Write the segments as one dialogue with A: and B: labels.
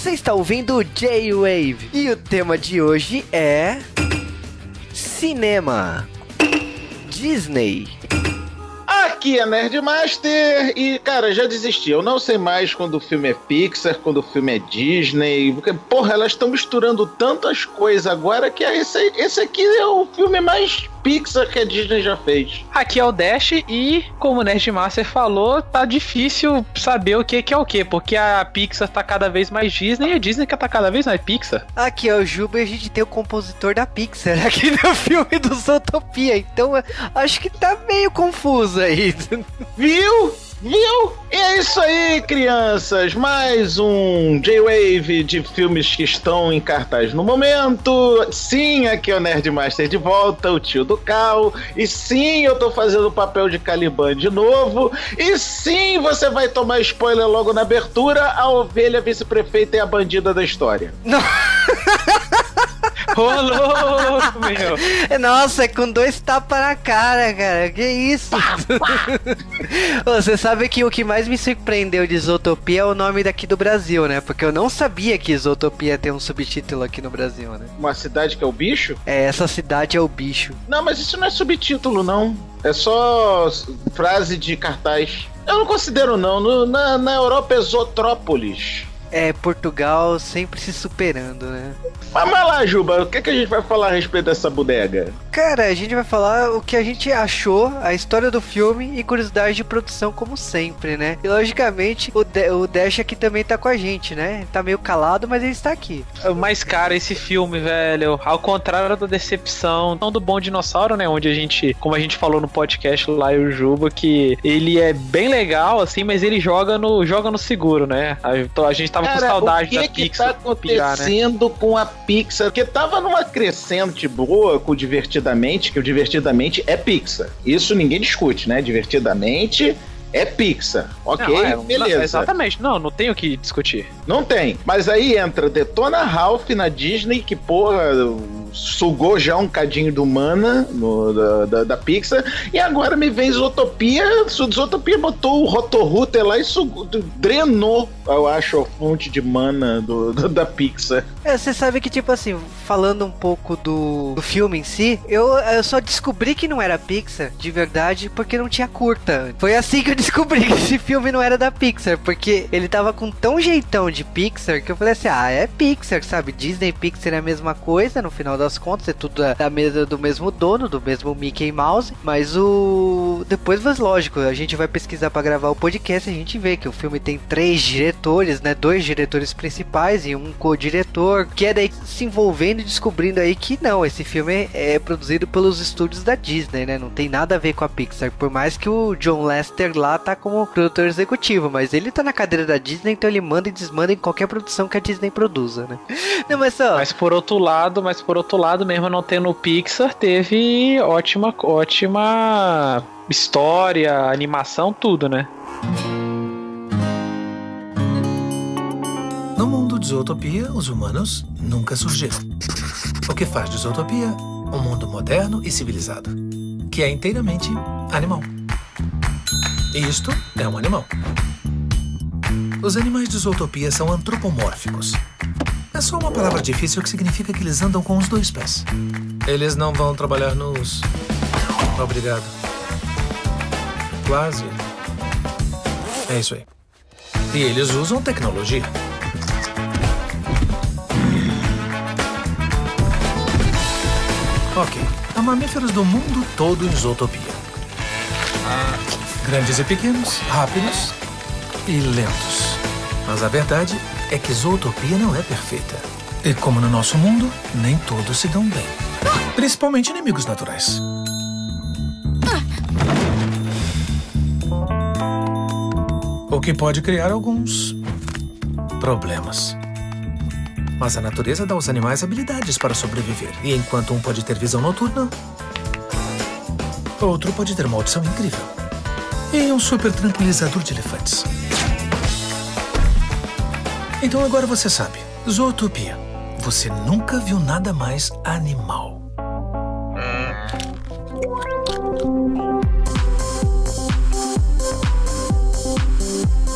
A: Você está ouvindo J-Wave e o tema de hoje é cinema. Disney.
B: Aqui é Nerdmaster e, cara, já desisti. Eu não sei mais quando o filme é Pixar, quando o filme é Disney. Porque, porra, elas estão misturando tantas coisas agora que esse, esse aqui é o filme mais Pixar que a Disney já fez.
C: Aqui é o Dash e, como o Nerdmaster falou, tá difícil saber o que, que é o que, porque a Pixar tá cada vez mais Disney e a Disney que tá cada vez mais Pixar.
A: Aqui é o Juba e a gente tem o compositor da Pixar aqui no filme do Zootopia, então acho que tá meio confuso aí.
B: Viu? Viu? E é isso aí, crianças. Mais um J-Wave de filmes que estão em cartaz no momento. Sim, aqui é o Nerdmaster de volta, o tio do Cal. E sim, eu tô fazendo o papel de Caliban de novo. E sim, você vai tomar spoiler logo na abertura. A ovelha vice-prefeita é a bandida da história.
A: Não.
C: Ô, louco, meu.
A: Nossa, é com dois tapas na cara, cara. Que isso? Você sabe que o que mais me surpreendeu de Isotopia é o nome daqui do Brasil, né? Porque eu não sabia que Isotopia tem um subtítulo aqui no Brasil, né?
B: Uma cidade que é o bicho?
A: É, essa cidade é o bicho.
B: Não, mas isso não é subtítulo, não. É só frase de cartaz. Eu não considero, não. No, na, na Europa é Zotrópolis.
A: É, Portugal sempre se superando, né?
B: Mas vai lá, Juba, o que, é que a gente vai falar a respeito dessa bodega?
A: Cara, a gente vai falar o que a gente achou, a história do filme e curiosidade de produção, como sempre, né? E logicamente, o, de o Dash aqui também tá com a gente, né? Tá meio calado, mas ele está aqui.
C: Mas, cara, esse filme, velho, ao contrário da decepção, não do Bom Dinossauro, né? Onde a gente, como a gente falou no podcast lá e o Juba, que ele é bem legal, assim, mas ele joga no, joga no seguro, né? A, a gente tava
B: Cara,
C: com saudade
B: o que
C: da
B: que
C: Pixar.
B: tá acontecendo
C: né?
B: com a Pixar? Porque tava numa crescente boa com o Divertidamente, que o Divertidamente é Pixar. Isso ninguém discute, né? Divertidamente é Pixar. Ok,
C: Não, é,
B: beleza.
C: não, exatamente, não, não tenho o que discutir.
B: Não tem. Mas aí entra Detona Ralph na Disney, que, porra, sugou já um cadinho do mana no, da, da, da Pixar. E agora me vem Zootopia. Zootopia botou o Rotorruter lá e sugou, drenou, eu acho, a fonte de mana do, do da Pixar.
A: É, você sabe que, tipo assim, falando um pouco do, do filme em si, eu, eu só descobri que não era Pixar, de verdade, porque não tinha curta. Foi assim que eu descobri que esse filme não era da Pixar, porque ele tava com tão jeitão de Pixar que eu falei assim: ah, é Pixar, sabe? Disney e Pixar é a mesma coisa, no final das contas, é tudo da, da mesa do mesmo dono, do mesmo Mickey Mouse, mas o. Depois, mas lógico, a gente vai pesquisar para gravar o podcast e a gente vê que o filme tem três diretores, né? Dois diretores principais e um co-diretor, que é daí se envolvendo e descobrindo aí que não, esse filme é, é produzido pelos estúdios da Disney, né? Não tem nada a ver com a Pixar, por mais que o John Lester lá tá como produtor executivo, mas ele tá na cadeira da Disney, então ele manda e desmanda em qualquer produção que a Disney produza, né? Não, mas só.
C: Mas por outro lado, mas por outro lado, mesmo não tendo Pixar, teve ótima, ótima história, animação, tudo, né?
D: No mundo de Zootopia, os humanos nunca surgiram. O que faz de Zootopia um mundo moderno e civilizado, que é inteiramente animal. Isto é um animal. Os animais de Zootopia são antropomórficos. É só uma palavra difícil que significa que eles andam com os dois pés. Eles não vão trabalhar nus. Obrigado. Quase. É isso aí. E eles usam tecnologia. Ok. Há mamíferos do mundo todo em Zootopia. Há grandes e pequenos, rápidos e lentos. Mas a verdade é que Zootopia não é perfeita. E como no nosso mundo, nem todos se dão bem. Principalmente inimigos naturais. O que pode criar alguns problemas. Mas a natureza dá aos animais habilidades para sobreviver. E enquanto um pode ter visão noturna, outro pode ter uma audição incrível. E um super tranquilizador de elefantes. Então agora você sabe. Zootopia. Você nunca viu nada mais animal.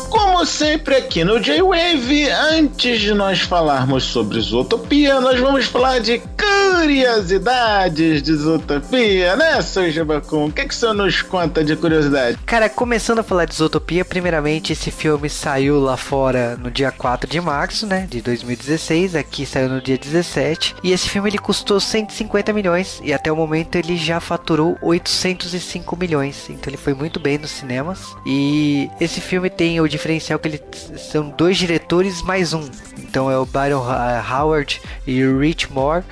B: Como sempre aqui no J-Wave, antes de nós falarmos sobre Zootopia, nós vamos falar de curiosidades de Zootopia, né, seu Jabacum? O que, que o senhor nos conta de curiosidade?
A: Cara, começando a falar de Zootopia, primeiramente esse filme saiu lá fora no dia 4 de março, né, de 2016, aqui saiu no dia 17, e esse filme ele custou 150 milhões e até o momento ele já faturou 805 milhões, então ele foi muito bem nos cinemas. E esse filme tem o diferencial que ele são dois diretores mais um, então é o Byron Howard e o Rich Moore,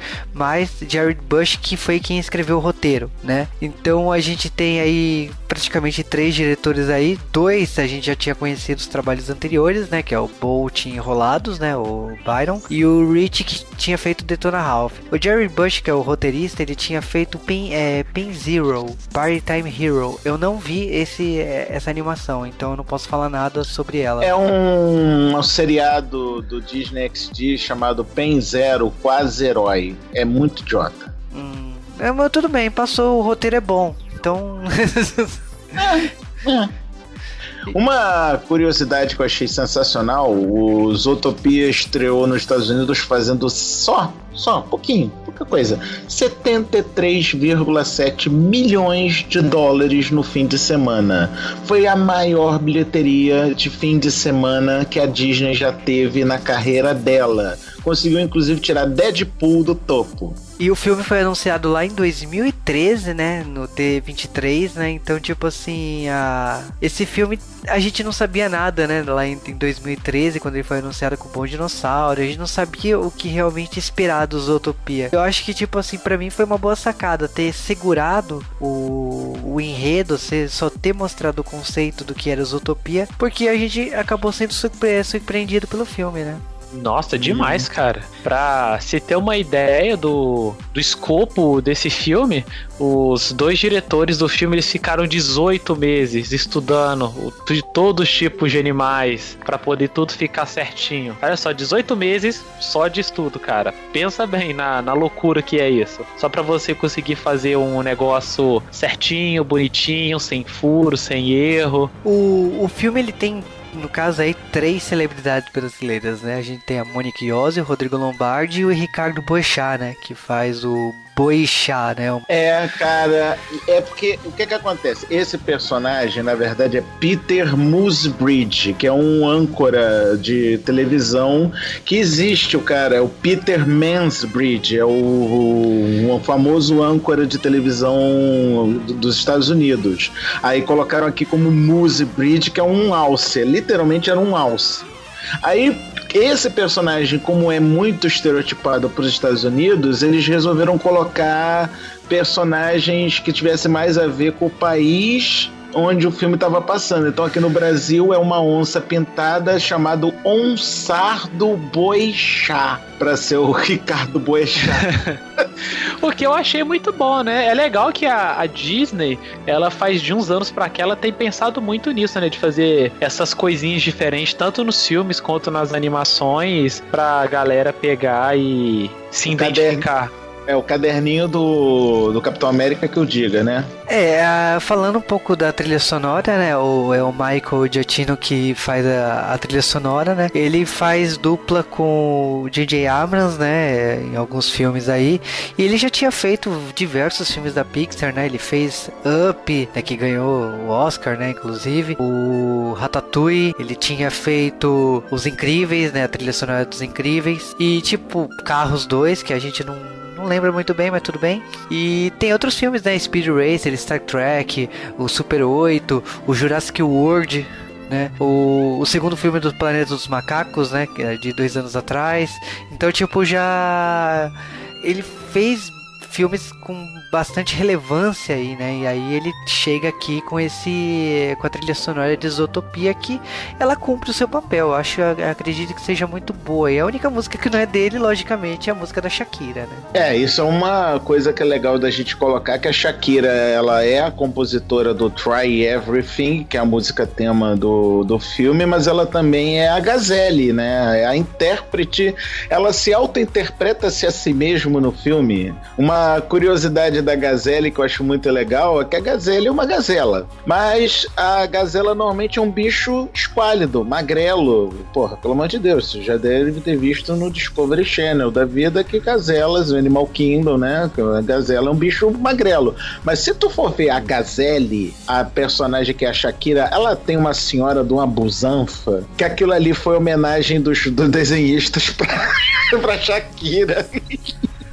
A: mais Jared Bush que foi quem escreveu o roteiro, né? Então a gente tem aí praticamente três diretores aí, dois a gente já tinha conhecido os trabalhos anteriores, né? Que é o Bolt Enrolados, né? O Byron e o Rich que tinha feito Detona Ralph. O Jerry Bush, que é o roteirista, ele tinha feito Pin, é, Pin Zero, Time Hero. Eu não vi esse, é, essa animação, então eu não posso falar nada sobre ela.
B: É um, um seriado do Disney XD chamado Pen Zero, quase herói. É muito idiota.
A: Hum, é, mas tudo bem, passou, o roteiro é bom. Então.
B: é, é. Uma curiosidade que eu achei sensacional, o Zootopia estreou nos Estados Unidos fazendo só, só, pouquinho, pouca coisa, 73,7 milhões de dólares no fim de semana. Foi a maior bilheteria de fim de semana que a Disney já teve na carreira dela. Conseguiu inclusive tirar Deadpool do topo.
A: E o filme foi anunciado lá em 2013, né? No D23, né? Então, tipo assim, a... esse filme a gente não sabia nada, né? Lá em, em 2013, quando ele foi anunciado com o Bom Dinossauro, a gente não sabia o que realmente esperar do Zootopia. Eu acho que, tipo assim, para mim foi uma boa sacada ter segurado o, o enredo, ser, só ter mostrado o conceito do que era Zootopia, porque a gente acabou sendo surpre surpreendido pelo filme, né?
C: Nossa, demais, uhum. cara. Pra se ter uma ideia do, do escopo desse filme, os dois diretores do filme eles ficaram 18 meses estudando de todos os tipos de animais para poder tudo ficar certinho. Olha só, 18 meses só de estudo, cara. Pensa bem na, na loucura que é isso. Só para você conseguir fazer um negócio certinho, bonitinho, sem furo, sem erro.
A: O, o filme ele tem no caso aí, três celebridades brasileiras, né? A gente tem a Monique Iose, o Rodrigo Lombardi e o Ricardo Boechat, né? Que faz o Boixá, né?
B: É, cara, é porque o que que acontece? Esse personagem, na verdade, é Peter Moosebridge, que é um âncora de televisão que existe, o cara, é o Peter Mansbridge, é o, o, o famoso âncora de televisão dos Estados Unidos. Aí colocaram aqui como Moosebridge, que é um alce, literalmente era um alce. Aí esse personagem, como é muito estereotipado para os Estados Unidos, eles resolveram colocar personagens que tivessem mais a ver com o país onde o filme estava passando. Então aqui no Brasil é uma onça pintada chamado Onsardo Boixá, para ser o Ricardo Boixá.
C: o que eu achei muito bom, né? É legal que a, a, Disney, ela faz de uns anos para cá, ela tem pensado muito nisso, né? De fazer essas coisinhas diferentes, tanto nos filmes quanto nas animações, pra galera pegar e se identificar.
B: É o caderninho do, do Capitão América que eu diga, né?
A: É, falando um pouco da trilha sonora, né? O, é o Michael Giacchino que faz a, a trilha sonora, né? Ele faz dupla com o J.J. Abrams, né? Em alguns filmes aí. E ele já tinha feito diversos filmes da Pixar, né? Ele fez Up, né? Que ganhou o Oscar, né? Inclusive. O Ratatouille. Ele tinha feito Os Incríveis, né? A trilha sonora dos Incríveis. E tipo, Carros 2, que a gente não não lembro muito bem, mas tudo bem. E tem outros filmes, né? Speed Racer, Star Trek, o Super 8, o Jurassic World, né? O, o segundo filme do Planeta dos Macacos, né? É de dois anos atrás. Então, tipo, já. Ele fez filmes com bastante relevância aí, né? E aí ele chega aqui com esse com a trilha sonora de Isotopia que ela cumpre o seu papel. Eu acho, eu acredito que seja muito boa. E a única música que não é dele, logicamente, é a música da Shakira, né?
B: É, isso é uma coisa que é legal da gente colocar que a Shakira, ela é a compositora do Try Everything, que é a música tema do, do filme, mas ela também é a Gazelle, né? É a intérprete, ela se auto-interpreta-se a si mesmo no filme. Uma uma curiosidade da gazelle que eu acho muito legal é que a gazelle é uma gazela. Mas a gazela normalmente é um bicho esquálido, magrelo. Porra, pelo amor de Deus, você já deve ter visto no Discovery Channel da vida que gazelas, o Animal Kingdom, né? A gazela é um bicho magrelo. Mas se tu for ver a gazelle, a personagem que é a Shakira, ela tem uma senhora de uma busanfa, que aquilo ali foi homenagem dos, dos desenhistas pra, pra Shakira.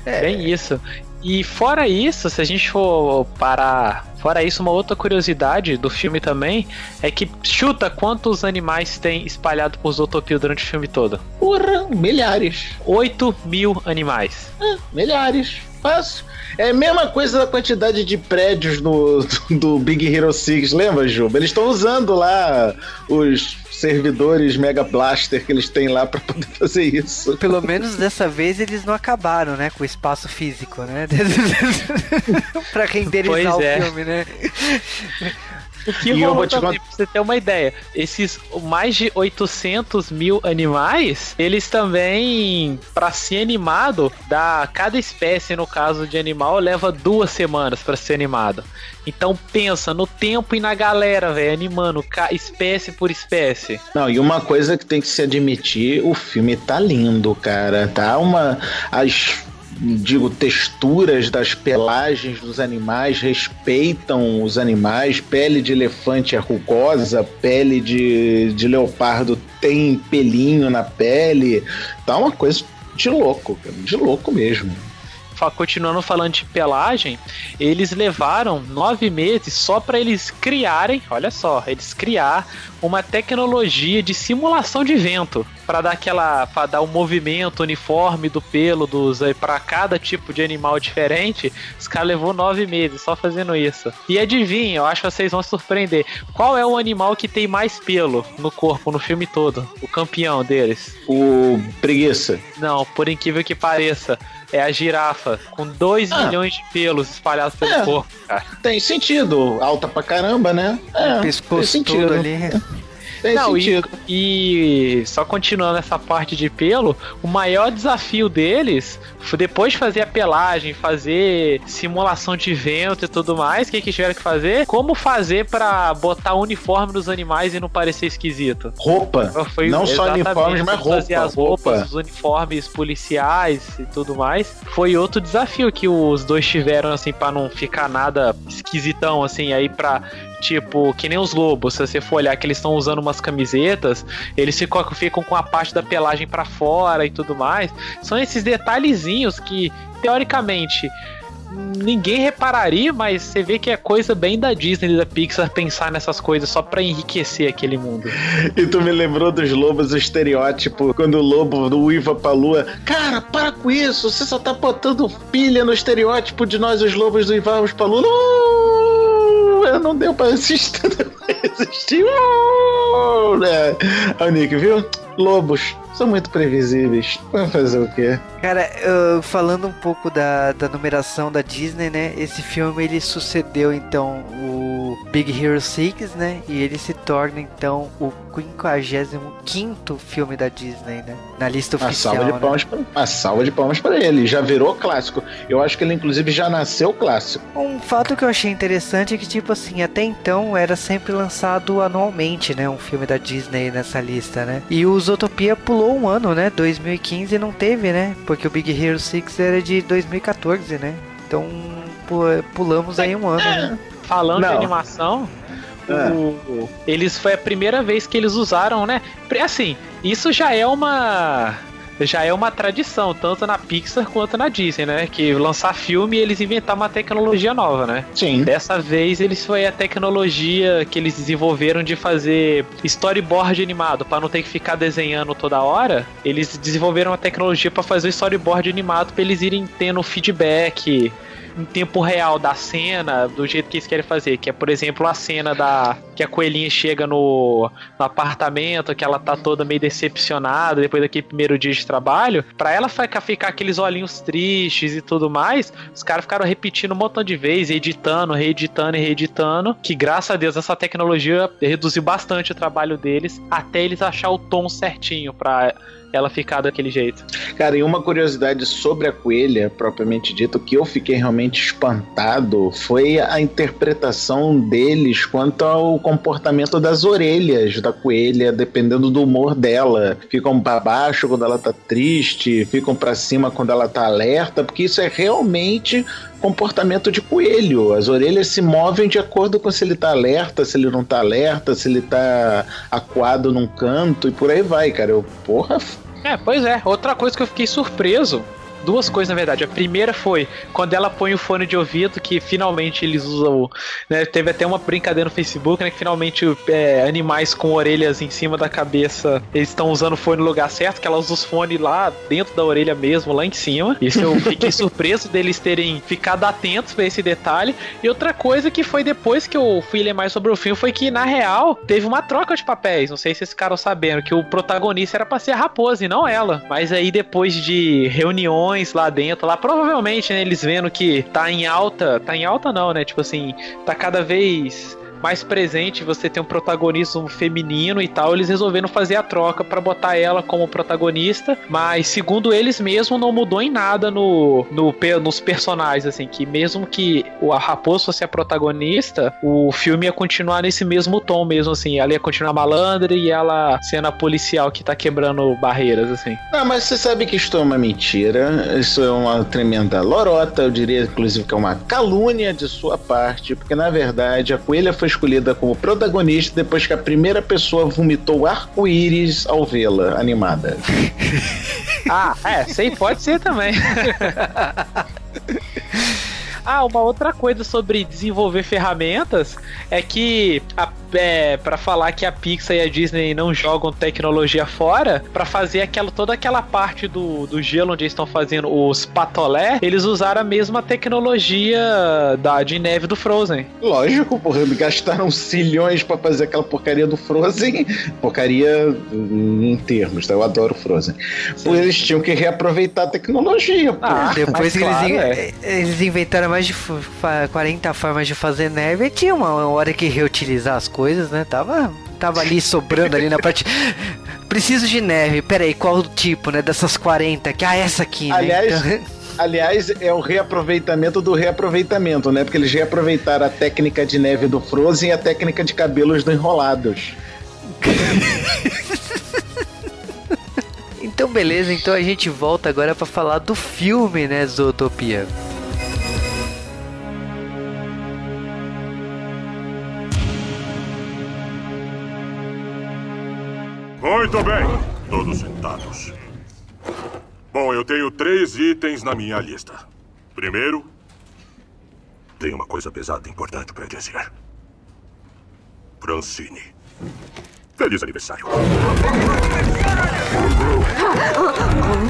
C: É bem isso. E fora isso, se a gente for parar. Fora isso, uma outra curiosidade do filme também é que chuta quantos animais tem espalhado por Zootopia durante o filme todo.
B: Porra, milhares.
C: 8 mil animais.
B: É, milhares. Fácil. É a mesma coisa da quantidade de prédios do, do Big Hero 6, lembra, Juba? Eles estão usando lá os servidores Mega Blaster que eles têm lá para poder fazer isso.
A: Pelo menos dessa vez eles não acabaram, né, com o espaço físico, né? para renderizar pois é. o filme, né?
C: O que e rolou também, pra você ter uma ideia, esses mais de 800 mil animais, eles também, para ser animado, da cada espécie, no caso de animal, leva duas semanas para ser animado. Então pensa no tempo e na galera, velho, animando espécie por espécie.
B: Não, e uma coisa que tem que se admitir, o filme tá lindo, cara. Tá uma. As digo, texturas das pelagens dos animais respeitam os animais. Pele de elefante é rugosa, pele de, de leopardo tem pelinho na pele. Tá uma coisa de louco, de louco mesmo
C: continuando falando de pelagem, eles levaram nove meses só para eles criarem, olha só, eles criar uma tecnologia de simulação de vento para dar aquela, para dar o um movimento uniforme do pelo dos para cada tipo de animal diferente. Os caras levou nove meses só fazendo isso. E adivinha, eu acho que vocês vão se surpreender. Qual é o animal que tem mais pelo no corpo no filme todo? O campeão deles?
B: O preguiça.
C: Não, por incrível que pareça é a girafa, com 2 ah. milhões de pelos espalhados pelo é, corpo, cara.
B: Tem sentido, alta pra caramba, né?
A: É, pescoço tem sentido. ali.
C: Tem Não, sentido. E, e só continuando essa parte de pelo, o maior desafio deles foi depois de fazer a pelagem, fazer simulação de vento e tudo mais, o que, que tiveram que fazer? Como fazer para botar o uniforme nos animais e não parecer esquisito?
B: Roupa. Foi, não só uniformes, mas roupa. Fazer
C: as roupas, roupa. os uniformes policiais e tudo mais. Foi outro desafio que os dois tiveram, assim, para não ficar nada esquisitão, assim, aí pra Tipo, que nem os lobos, se você for olhar que eles estão usando umas camisetas, eles ficam, ficam com a parte da pelagem para fora e tudo mais. São esses detalhezinhos que, teoricamente, ninguém repararia, mas você vê que é coisa bem da Disney, da Pixar, pensar nessas coisas só para enriquecer aquele mundo.
B: E tu me lembrou dos lobos, o estereótipo, quando o lobo uiva pra lua. Cara, para com isso, você só tá botando pilha no estereótipo de nós, os lobos do uivamos pra lua. Não deu pra assistir, não assistir. Uh, né? O Nick, viu? Lobos são muito previsíveis. Vamos fazer o quê?
A: Cara, falando um pouco da, da numeração da Disney, né? Esse filme ele sucedeu então o Big Hero 6, né? E ele se torna então o 55 filme da Disney, né? Na lista oficial.
B: Salva de
A: né?
B: palmas, pra, uma salva de palmas para ele. Já virou clássico. Eu acho que ele inclusive já nasceu clássico.
A: Um fato que eu achei interessante é que tipo assim, até então era sempre lançado anualmente, né? Um filme da Disney nessa lista, né? E o Zootopia pulou um ano, né? 2015 não teve, né? Porque o Big Hero 6 era de 2014, né? Então pulamos aí um ano, né?
C: Falando não. de animação, é. o, eles foi a primeira vez que eles usaram, né? Assim, isso já é uma já é uma tradição, tanto na Pixar quanto na Disney, né? Que lançar filme e eles inventar uma tecnologia nova, né?
B: Sim.
C: Dessa vez eles foi a tecnologia que eles desenvolveram de fazer storyboard animado, para não ter que ficar desenhando toda hora. Eles desenvolveram uma tecnologia para fazer storyboard animado para eles irem tendo feedback em tempo real da cena, do jeito que eles querem fazer, que é, por exemplo, a cena da que a coelhinha chega no, no apartamento, que ela tá toda meio decepcionada depois daquele primeiro dia de trabalho, pra ela ficar, ficar aqueles olhinhos tristes e tudo mais, os caras ficaram repetindo um montão de vezes, editando, reeditando e reeditando, que graças a Deus essa tecnologia reduziu bastante o trabalho deles, até eles achar o tom certinho pra ela ficar daquele jeito.
B: Cara, e uma curiosidade sobre a coelha, propriamente dito, que eu fiquei realmente espantado foi a interpretação deles quanto ao comportamento das orelhas da coelha, dependendo do humor dela. Ficam para baixo quando ela tá triste, ficam para cima quando ela tá alerta, porque isso é realmente comportamento de coelho. As orelhas se movem de acordo com se ele tá alerta, se ele não tá alerta, se ele tá acuado num canto e por aí vai, cara. Eu, porra.
C: É, pois é. Outra coisa que eu fiquei surpreso duas coisas, na verdade. A primeira foi quando ela põe o fone de ouvido, que finalmente eles usam. Né, teve até uma brincadeira no Facebook, né? Que finalmente é, animais com orelhas em cima da cabeça eles estão usando o fone no lugar certo, que ela usa os fones lá dentro da orelha mesmo, lá em cima. Isso eu fiquei surpreso deles terem ficado atentos para esse detalhe. E outra coisa que foi depois que eu fui ler mais sobre o filme foi que, na real, teve uma troca de papéis. Não sei se vocês ficaram sabendo que o protagonista era pra ser a raposa e não ela. Mas aí depois de reuniões lá dentro, lá provavelmente, né, eles vendo que tá em alta, tá em alta não, né? Tipo assim, tá cada vez mais presente, você tem um protagonismo feminino e tal, eles resolveram fazer a troca para botar ela como protagonista, mas segundo eles mesmo não mudou em nada no, no nos personagens, assim, que mesmo que o Raposo fosse a protagonista, o filme ia continuar nesse mesmo tom mesmo, assim, ela ia continuar malandra e ela sendo a policial que tá quebrando barreiras, assim.
B: Não, mas você sabe que isto é uma mentira, isso é uma tremenda lorota, eu diria inclusive que é uma calúnia de sua parte, porque na verdade a coelha foi escolhida como protagonista depois que a primeira pessoa vomitou arco-íris ao vê-la animada.
C: ah, é, sei, pode ser também. Ah, uma outra coisa sobre desenvolver ferramentas é que a é, para falar que a Pixar e a Disney não jogam tecnologia fora, para fazer aquela toda aquela parte do, do gelo onde eles estão fazendo os patolé, eles usaram a mesma tecnologia da de neve do Frozen.
B: Lógico, porra, gastaram cilhões para fazer aquela porcaria do Frozen, porcaria em termos, tá? Eu adoro Frozen. Sim. Eles tinham que reaproveitar a tecnologia.
A: Ah, depois que claro, eles, é. eles inventaram mais de 40 formas de fazer neve, tinha uma hora que reutilizar as coisas né? Tava, tava ali sobrando ali na parte. Preciso de neve. Peraí, qual o tipo, né? Dessas 40 que ah, essa aqui, né?
B: Aliás, então... aliás, é o reaproveitamento do reaproveitamento, né? Porque eles reaproveitaram a técnica de neve do Frozen e a técnica de cabelos do Enrolados.
A: então, beleza. Então a gente volta agora para falar do filme, né? Zootopia.
E: Muito bem, todos sentados. Bom, eu tenho três itens na minha lista. Primeiro, tem uma coisa pesada e importante para dizer. Francine. Feliz aniversário.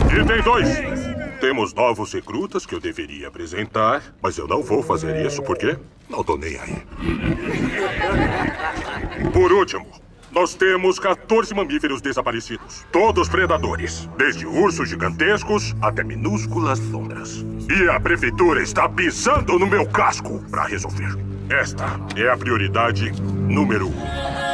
E: Item 2. Temos novos recrutas que eu deveria apresentar, mas eu não vou fazer isso porque não tô nem aí. Por último, nós temos 14 mamíferos desaparecidos. Todos predadores. Desde ursos gigantescos até minúsculas sombras. E a prefeitura está pisando no meu casco para resolver. Esta é a prioridade número um.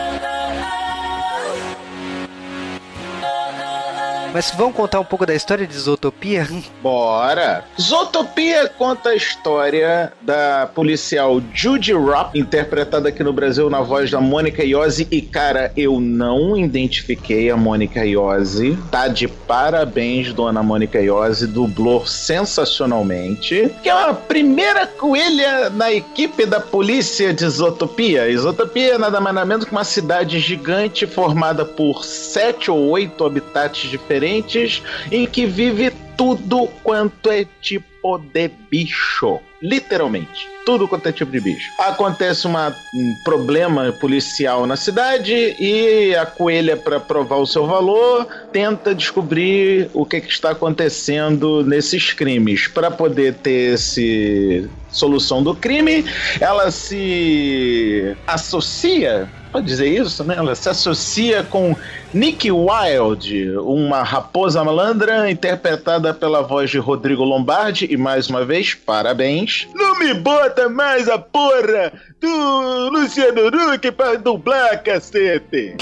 A: Mas vamos contar um pouco da história de Zootopia?
B: Bora! Zootopia conta a história da policial Judy Rock, interpretada aqui no Brasil na voz da Mônica Iose. E, cara, eu não identifiquei a Mônica Iose. Tá de parabéns, dona Mônica Iose, dublou sensacionalmente. Que é a primeira coelha na equipe da polícia de Zootopia. Zootopia é nada mais nada menos que uma cidade gigante formada por sete ou oito habitantes diferentes diferentes em que vive tudo quanto é tipo de bicho. Literalmente. Tudo quanto é tipo de bicho. Acontece uma, um problema policial na cidade e a coelha, para provar o seu valor, tenta descobrir o que, que está acontecendo nesses crimes. Para poder ter esse solução do crime, ela se associa pode dizer isso, né? Ela se associa com Nick Wilde, uma raposa malandra interpretada pela voz de Rodrigo Lombardi e mais uma vez, parabéns. Não me bota mais a porra do Luciano Huck pra dublar, cacete!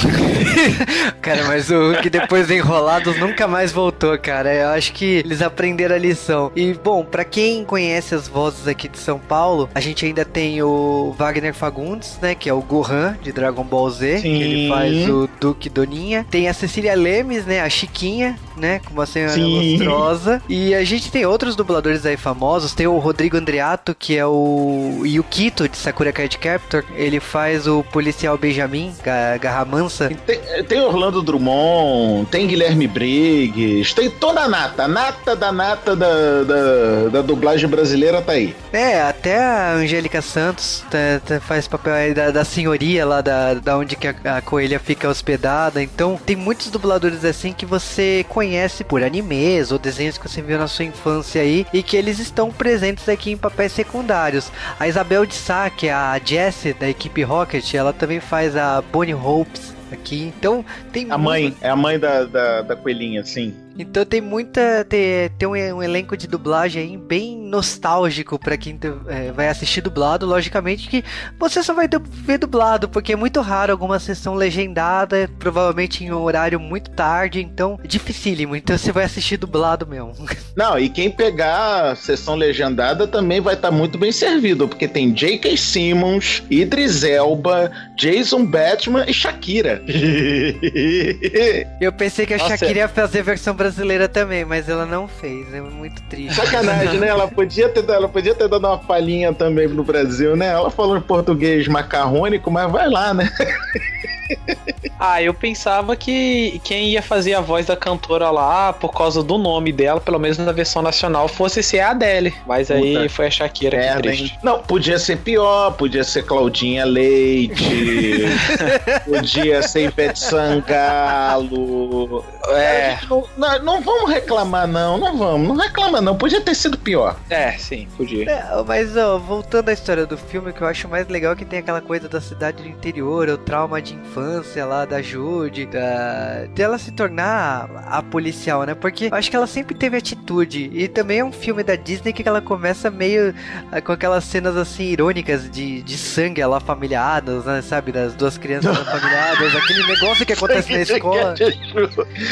A: cara, mas o Huck depois de Enrolados nunca mais voltou, cara. Eu acho que eles aprenderam a lição. E, bom, para quem conhece as vozes aqui de São Paulo, a gente ainda tem o Wagner Fagundes, né, que é o Gohan de Dragon Ball Z, Sim. que ele faz o Duque Doninha. Tem a Cecília Lemes, né, a Chiquinha, né, com uma senhora Sim. lustrosa. E a gente tem outros dubladores aí famosos. Tem o Rodrigo Andreato, que é o Yukito de Sakura Card Captor, ele faz o policial Benjamin, Garra Mansa.
B: Tem, tem, Orlando Drummond, tem Guilherme Briggs, tem toda a nata. A nata da nata da, da, da dublagem brasileira tá aí.
A: É, até a Angélica Santos tá, tá, faz papel aí da, da senhoria lá da, da onde que a, a coelha fica hospedada. Então, tem muitos dubladores assim que você conhece por animes ou desenhos que você viu na sua infância aí e que eles estão presentes aqui em papéis secundários. A Isabel de Sá, que é a Jessie da equipe Rocket, ela também faz a Bonnie Hopes aqui. Então tem
B: a mãe é a mãe da, da, da coelhinha, sim.
A: Então tem muita. Tem, tem um, um, elenco de dublagem aí bem nostálgico para quem é, vai assistir dublado. Logicamente que você só vai ver dublado, porque é muito raro alguma sessão legendada, provavelmente em um horário muito tarde, então dificílimo. Então você vai assistir dublado mesmo.
B: Não, e quem pegar a sessão legendada também vai estar tá muito bem servido, porque tem J.K. Simmons, Idris Elba, Jason Batman e Shakira.
A: Eu pensei que a Nossa, Shakira ia fazer versão brasileira também, mas ela não fez. É muito triste.
B: Sacanagem, né? Ela podia ter, ela podia ter dado uma palhinha também no Brasil, né? Ela falou em português macarrônico, mas vai lá, né?
C: ah, eu pensava que quem ia fazer a voz da cantora lá, por causa do nome dela, pelo menos na versão nacional, fosse ser a Adele. Mas aí Puta. foi a Shakira é, que triste.
B: Não, podia ser pior, podia ser Claudinha Leite, podia ser Ivete Sangalo. É. Não, não, não, vamos reclamar, não, não vamos, não reclama, não. Podia ter sido pior.
C: É, sim, podia. É,
A: mas, ó, voltando à história do filme, o que eu acho mais legal é que tem aquela coisa da cidade do interior, o trauma de infância lá da Jude, da... dela se tornar a policial, né? Porque eu acho que ela sempre teve atitude. E também é um filme da Disney que ela começa meio ah, com aquelas cenas assim irônicas de, de sangue lá familiadas, né? Sabe? Das duas crianças familiadas, aquele negócio que acontece na escola.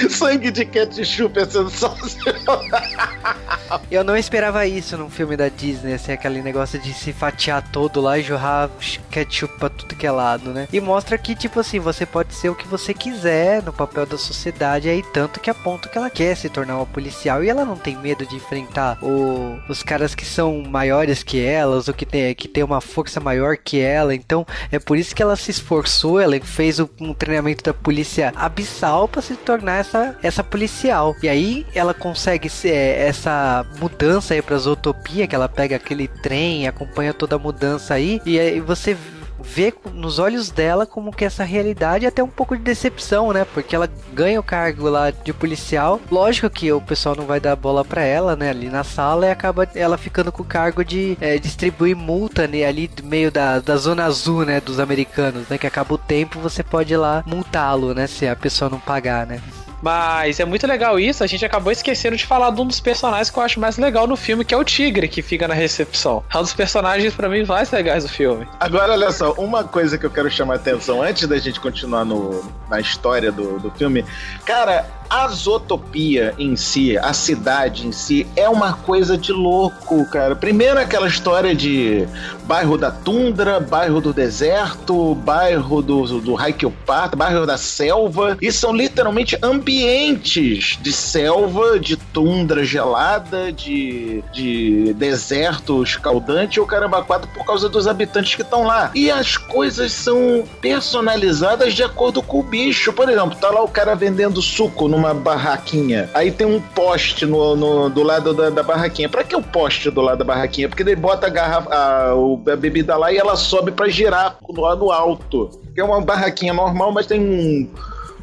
B: Sangue de ketchup é sensacional.
A: Eu não esperava isso num filme da Disney, assim, aquele negócio de se fatiar todo lá e jorrar ketchup pra tudo que é lado, né? E mostra que, tipo assim, você pode ser o que você quiser no papel da sociedade aí, tanto que a ponto que ela quer se tornar uma policial e ela não tem medo de enfrentar o, os caras que são maiores que elas, ou que tem, que tem uma força maior que ela. Então, é por isso que ela se esforçou, ela fez um treinamento da polícia abissal para se tornar essa, essa policial. E aí ela consegue ser é, essa mudança aí para Zootopia, que ela pega aquele trem, acompanha toda a mudança aí, e aí você vê nos olhos dela como que essa realidade é até um pouco de decepção, né? Porque ela ganha o cargo lá de policial. Lógico que o pessoal não vai dar bola para ela, né? Ali na sala e acaba ela ficando com o cargo de é, distribuir multa né? ali meio da, da zona azul, né? Dos americanos, né? Que acaba o tempo, você pode ir lá multá-lo, né? Se a pessoa não pagar, né?
C: Mas é muito legal isso. A gente acabou esquecendo de falar de um dos personagens que eu acho mais legal no filme, que é o Tigre, que fica na recepção. É um dos personagens, para mim, mais legais do filme.
B: Agora, olha só, uma coisa que eu quero chamar a atenção antes da gente continuar no, na história do, do filme. Cara, a Zootopia em si, a cidade em si, é uma coisa de louco, cara. Primeiro aquela história de bairro da tundra, bairro do deserto, bairro do, do Haikyopat, bairro da selva. E são literalmente ambientes de selva, de tundra gelada, de, de deserto escaldante ou caramba quatro por causa dos habitantes que estão lá. E as coisas são personalizadas de acordo com o bicho. Por exemplo, tá lá o cara vendendo suco numa barraquinha. Aí tem um poste no, no do lado da, da, barraquinha. Pra que o poste do lado da barraquinha? Porque ele bota a, garrafa, a, a bebida lá e ela sobe para girar do lado alto. É uma barraquinha normal, mas tem um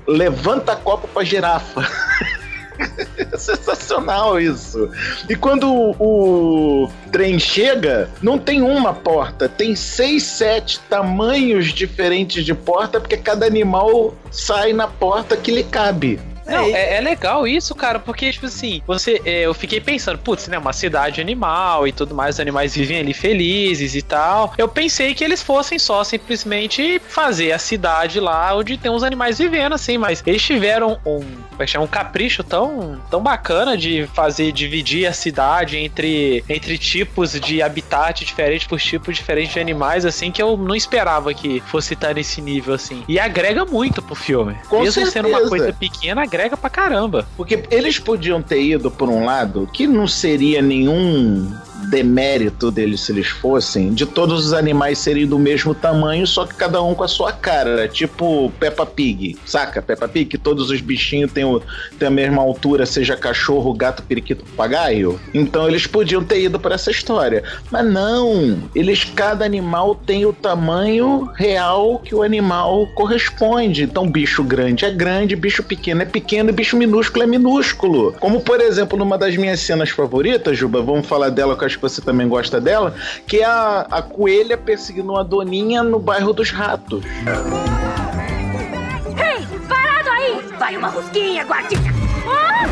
B: levanta-copo pra girafa. Sensacional isso. E quando o, o, trem chega, não tem uma porta, tem seis, sete tamanhos diferentes de porta, porque cada animal sai na porta que lhe cabe.
C: Não, é, é, legal isso, cara, porque, tipo assim, você. É, eu fiquei pensando, putz, né? Uma cidade animal e tudo mais, os animais vivem ali felizes e tal. Eu pensei que eles fossem só simplesmente fazer a cidade lá onde tem os animais vivendo, assim, mas eles tiveram um, é um capricho tão, tão bacana de fazer, dividir a cidade entre, entre tipos de habitat diferentes por tipos diferentes de animais, assim, que eu não esperava que fosse estar nesse nível, assim. E agrega muito pro filme.
B: Com
C: Mesmo
B: certeza.
C: sendo uma coisa pequena, agrega agrega pra caramba.
B: Porque eles podiam ter ido por um lado que não seria nenhum demérito deles se eles fossem, de todos os animais serem do mesmo tamanho, só que cada um com a sua cara. Tipo Peppa Pig, saca? Peppa Pig, que todos os bichinhos têm, o, têm a mesma altura, seja cachorro, gato, periquito, papagaio. Então eles podiam ter ido para essa história. Mas não, eles, cada animal tem o tamanho real que o animal corresponde. Então, bicho grande é grande, bicho pequeno é pequeno e bicho minúsculo é minúsculo. Como, por exemplo, numa das minhas cenas favoritas, Juba, vamos falar dela com acho que você também gosta dela, que é a, a coelha perseguindo uma doninha no bairro dos ratos.
F: Ei, parado aí! Vai uma rosquinha, guardinha! Ah!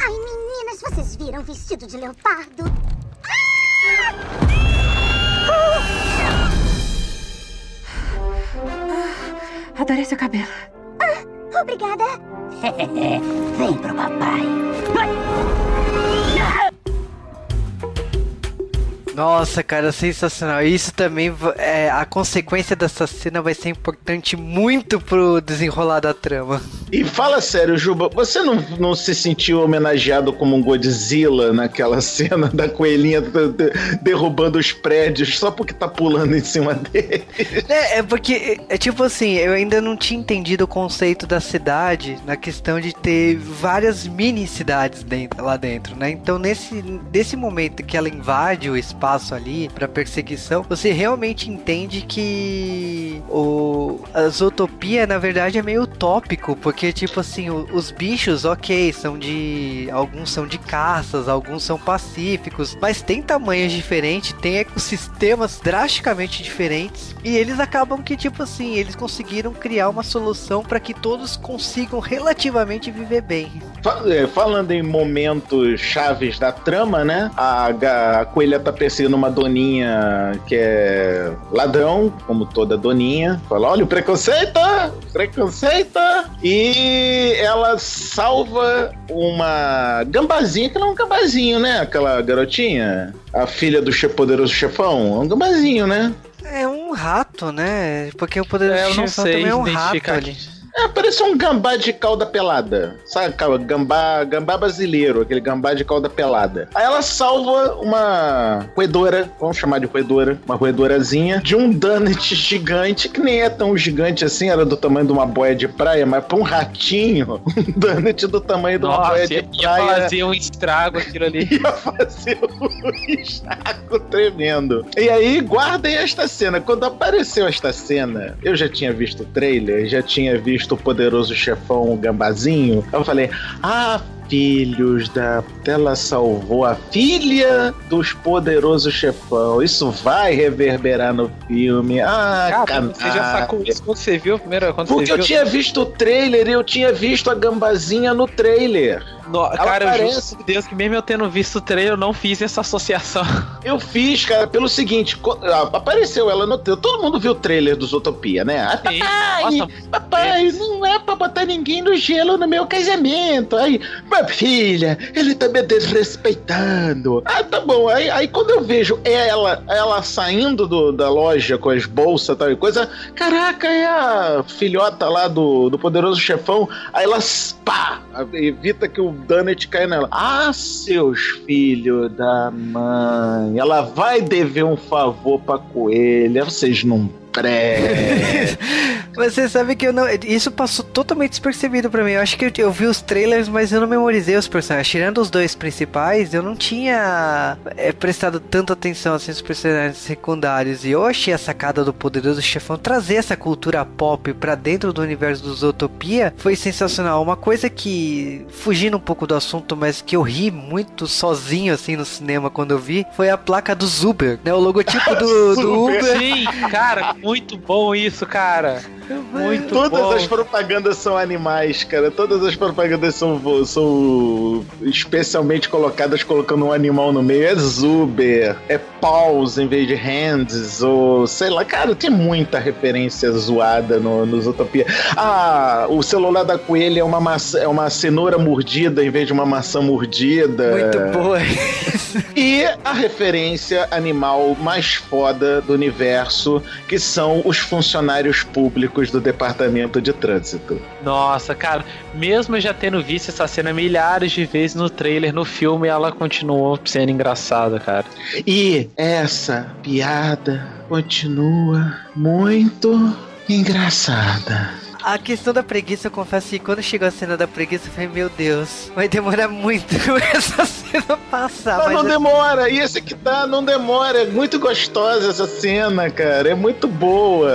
G: Ai, meninas, vocês viram vestido de leopardo?
F: Ah! Adorei seu cabelo.
G: Ah, obrigada.
F: Vem pro papai. Vai!
A: Nossa, cara, sensacional. Isso também é a consequência dessa cena vai ser importante muito pro desenrolar da trama.
B: E fala sério, Juba, você não, não se sentiu homenageado como um Godzilla naquela cena da coelhinha derrubando os prédios só porque tá pulando em cima dele?
A: É, é porque, é tipo assim, eu ainda não tinha entendido o conceito da cidade na questão de ter várias mini cidades dentro, lá dentro, né? Então, nesse, nesse momento que ela invade o espaço espaço ali para perseguição, você realmente entende que o a Zootopia na verdade é meio utópico, porque tipo assim, o, os bichos, OK, são de alguns são de caças, alguns são pacíficos, mas tem tamanhos diferentes, tem ecossistemas drasticamente diferentes e eles acabam que tipo assim, eles conseguiram criar uma solução para que todos consigam relativamente viver bem.
B: É, falando em momentos chaves da trama, né? A, a coelha tá perseguindo uma doninha que é ladrão, como toda doninha. Fala: olha o preconceito! Preconceito! E ela salva uma gambazinha, que não é um gambazinho, né? Aquela garotinha, a filha do poderoso chefão. É um gambazinho, né?
A: É um rato, né? Porque o poderoso é, chefão também é um rato ali.
B: É, parece um gambá de cauda pelada. Sabe, gambá, gambá brasileiro, aquele gambá de cauda pelada. Aí ela salva uma roedora, vamos chamar de roedora, uma roedorazinha, de um donut gigante, que nem é tão gigante assim, era do tamanho de uma boia de praia, mas pra um ratinho, um donut do tamanho de uma
C: Nossa,
B: boia de
C: ia
B: praia.
C: Ia fazer um estrago aquilo ali.
B: Ia fazer um estrago tremendo. E aí, guardem esta cena. Quando apareceu esta cena, eu já tinha visto o trailer, já tinha visto o poderoso chefão Gambazinho. Eu falei, ah, filhos da. Ela salvou a filha dos poderosos chefão. Isso vai reverberar no filme. Ah,
C: Cara, você já sacou isso quando você viu primeiro? Quando
B: Porque
C: você
B: eu
C: viu?
B: tinha visto o trailer e eu tinha visto a gambazinha no trailer.
C: No, cara, eu
B: aparece.
C: juro por Deus que mesmo eu tendo visto o trailer, eu não fiz essa associação.
B: Eu fiz, cara, pelo seguinte: ah, apareceu ela no trailer. Todo mundo viu o trailer do Zootopia, né? Ah, papai,
C: Nossa,
B: papai, não é pra botar ninguém no gelo no meu casamento. Aí, mas filha, ele tá me desrespeitando. Ah, tá bom. Aí, aí quando eu vejo ela, ela saindo do- da loja com as bolsas e tal e coisa, caraca, é a filhota lá do, do poderoso chefão. Aí ela, pá, evita que o Donut caia nela. Ah, seus filhos da mãe, ela vai dever um favor pra coelha, vocês não
A: Mas você sabe que eu não. Isso passou totalmente despercebido pra mim. Eu acho que eu, eu vi os trailers, mas eu não memorizei os personagens. Tirando os dois principais, eu não tinha é, prestado tanta atenção assim nos personagens secundários. E eu achei a sacada do poderoso chefão trazer essa cultura pop pra dentro do universo dos Zootopia foi sensacional. Uma coisa que, fugindo um pouco do assunto, mas que eu ri muito sozinho assim no cinema quando eu vi, foi a placa do Uber, né? O logotipo do, do Uber.
C: Sim, cara, muito bom isso, cara. Muito
B: Todas
C: bom.
B: as propagandas são animais, cara. Todas as propagandas são, são especialmente colocadas colocando um animal no meio. É Zuber, é paws em vez de hands, ou sei lá. Cara, tem muita referência zoada no, nos Utopia. Ah, o celular da coelha é uma, maçã, é uma cenoura mordida em vez de uma maçã mordida.
A: Muito boa.
B: E a referência animal mais foda do universo, que são os funcionários públicos do Departamento de Trânsito.
C: Nossa, cara, mesmo já tendo visto essa cena milhares de vezes no trailer, no filme, ela continuou sendo engraçada, cara.
B: E essa piada continua muito engraçada.
A: A questão da preguiça, eu confesso que quando chegou a cena da preguiça, eu falei, meu Deus, vai demorar muito essa cena passar.
B: Mas não
A: eu-
B: demora, e esse que tá, não demora. É muito gostosa essa cena, cara. É muito boa.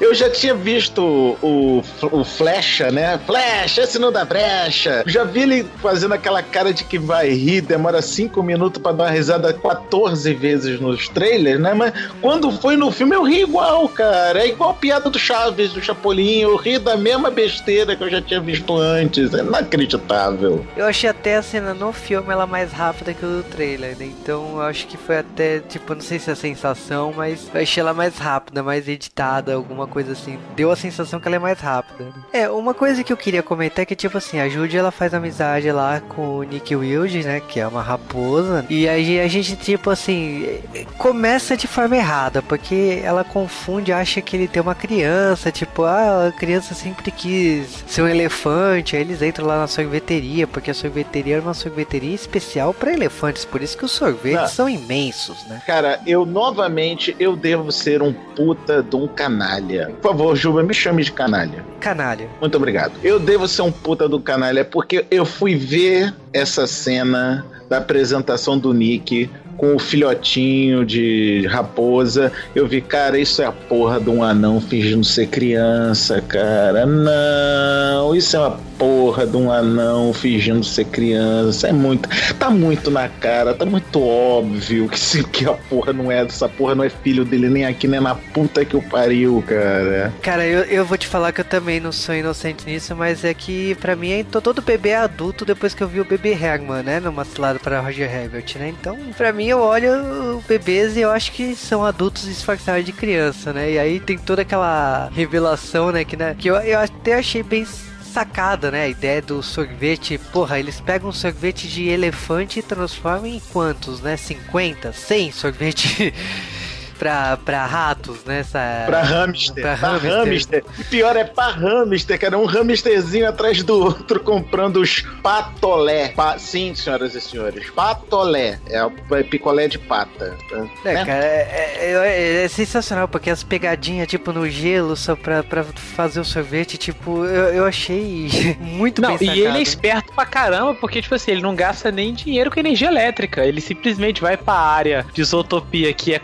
B: Eu já tinha visto o, o Flecha, né? Flecha, esse não dá brecha. Já vi ele fazendo aquela cara de que vai rir, demora cinco minutos pra dar uma risada 14 vezes nos trailers, né? Mas quando foi no filme, eu ri igual, cara. É igual a piada do Chaves, do Chapolin. Eu ri da mesma besteira que eu já tinha visto antes. É inacreditável.
A: Eu achei até a cena no filme ela mais rápida que o do trailer, né? Então eu acho que foi até, tipo, não sei se é a sensação, mas eu achei ela mais rápida, mais editada, alguma coisa assim. Deu a sensação que ela é mais rápida. né? É, uma coisa que eu queria comentar é que, tipo assim, a Judy ela faz amizade lá com o Nick Wilde, né? Que é uma raposa. E aí a gente, tipo assim, começa de forma errada, porque ela confunde, acha que ele tem uma criança, tipo, ah, a criança sempre quis ser um elefante, aí eles entram lá na sorveteria, porque a sorveteria era uma sorveteria especial para elefantes, por isso que os sorvetes
B: Ah.
A: são imensos, né?
B: Cara, eu novamente eu devo ser um puta de um canalha. Por favor, Juba, me chame de canalha.
A: Canalha.
B: Muito obrigado. Eu devo ser um puta do canalha porque eu fui ver essa cena da apresentação do Nick com o filhotinho de raposa. Eu vi, cara, isso é a porra de um anão fingindo ser criança, cara. Não, isso é uma porra de um anão fingindo ser criança. É muito. Tá muito na cara, tá muito óbvio que, se, que a porra não é. Essa porra não é filho dele nem aqui, nem na puta que o pariu, cara.
A: Cara, eu, eu vou te falar que eu também não sou inocente nisso, mas é que pra mim to- todo bebê é adulto depois que eu vi o bebê Herman, né? Numa cilada para Roger Herbert, né? Então, pra mim, eu olho bebês e eu acho que são adultos disfarçados de criança, né? E aí tem toda aquela revelação, né? Que, né, que eu, eu até achei bem sacada, né? A ideia do sorvete. Porra, eles pegam um sorvete de elefante e transformam em quantos, né? 50, 100 sorvete pra, pra ratos, né? Essa...
B: Pra hamster.
A: Pra
B: Pra,
A: hamster.
B: hamster. E pior é pra hamster, cara. Um hamsterzinho atrás do outro comprando os patolé. Pa- Sim, senhoras e senhores. Patolé. É o é picolé de pata.
A: É,
B: né?
A: cara, é, é- é- é sensacional, porque as pegadinhas, tipo, no gelo, só pra, pra fazer o sorvete, tipo, eu, eu achei muito
C: Não,
A: bem
C: e ele é esperto pra caramba, porque, tipo assim, ele não gasta nem dinheiro com energia elétrica. Ele simplesmente vai pra área de isotopia que é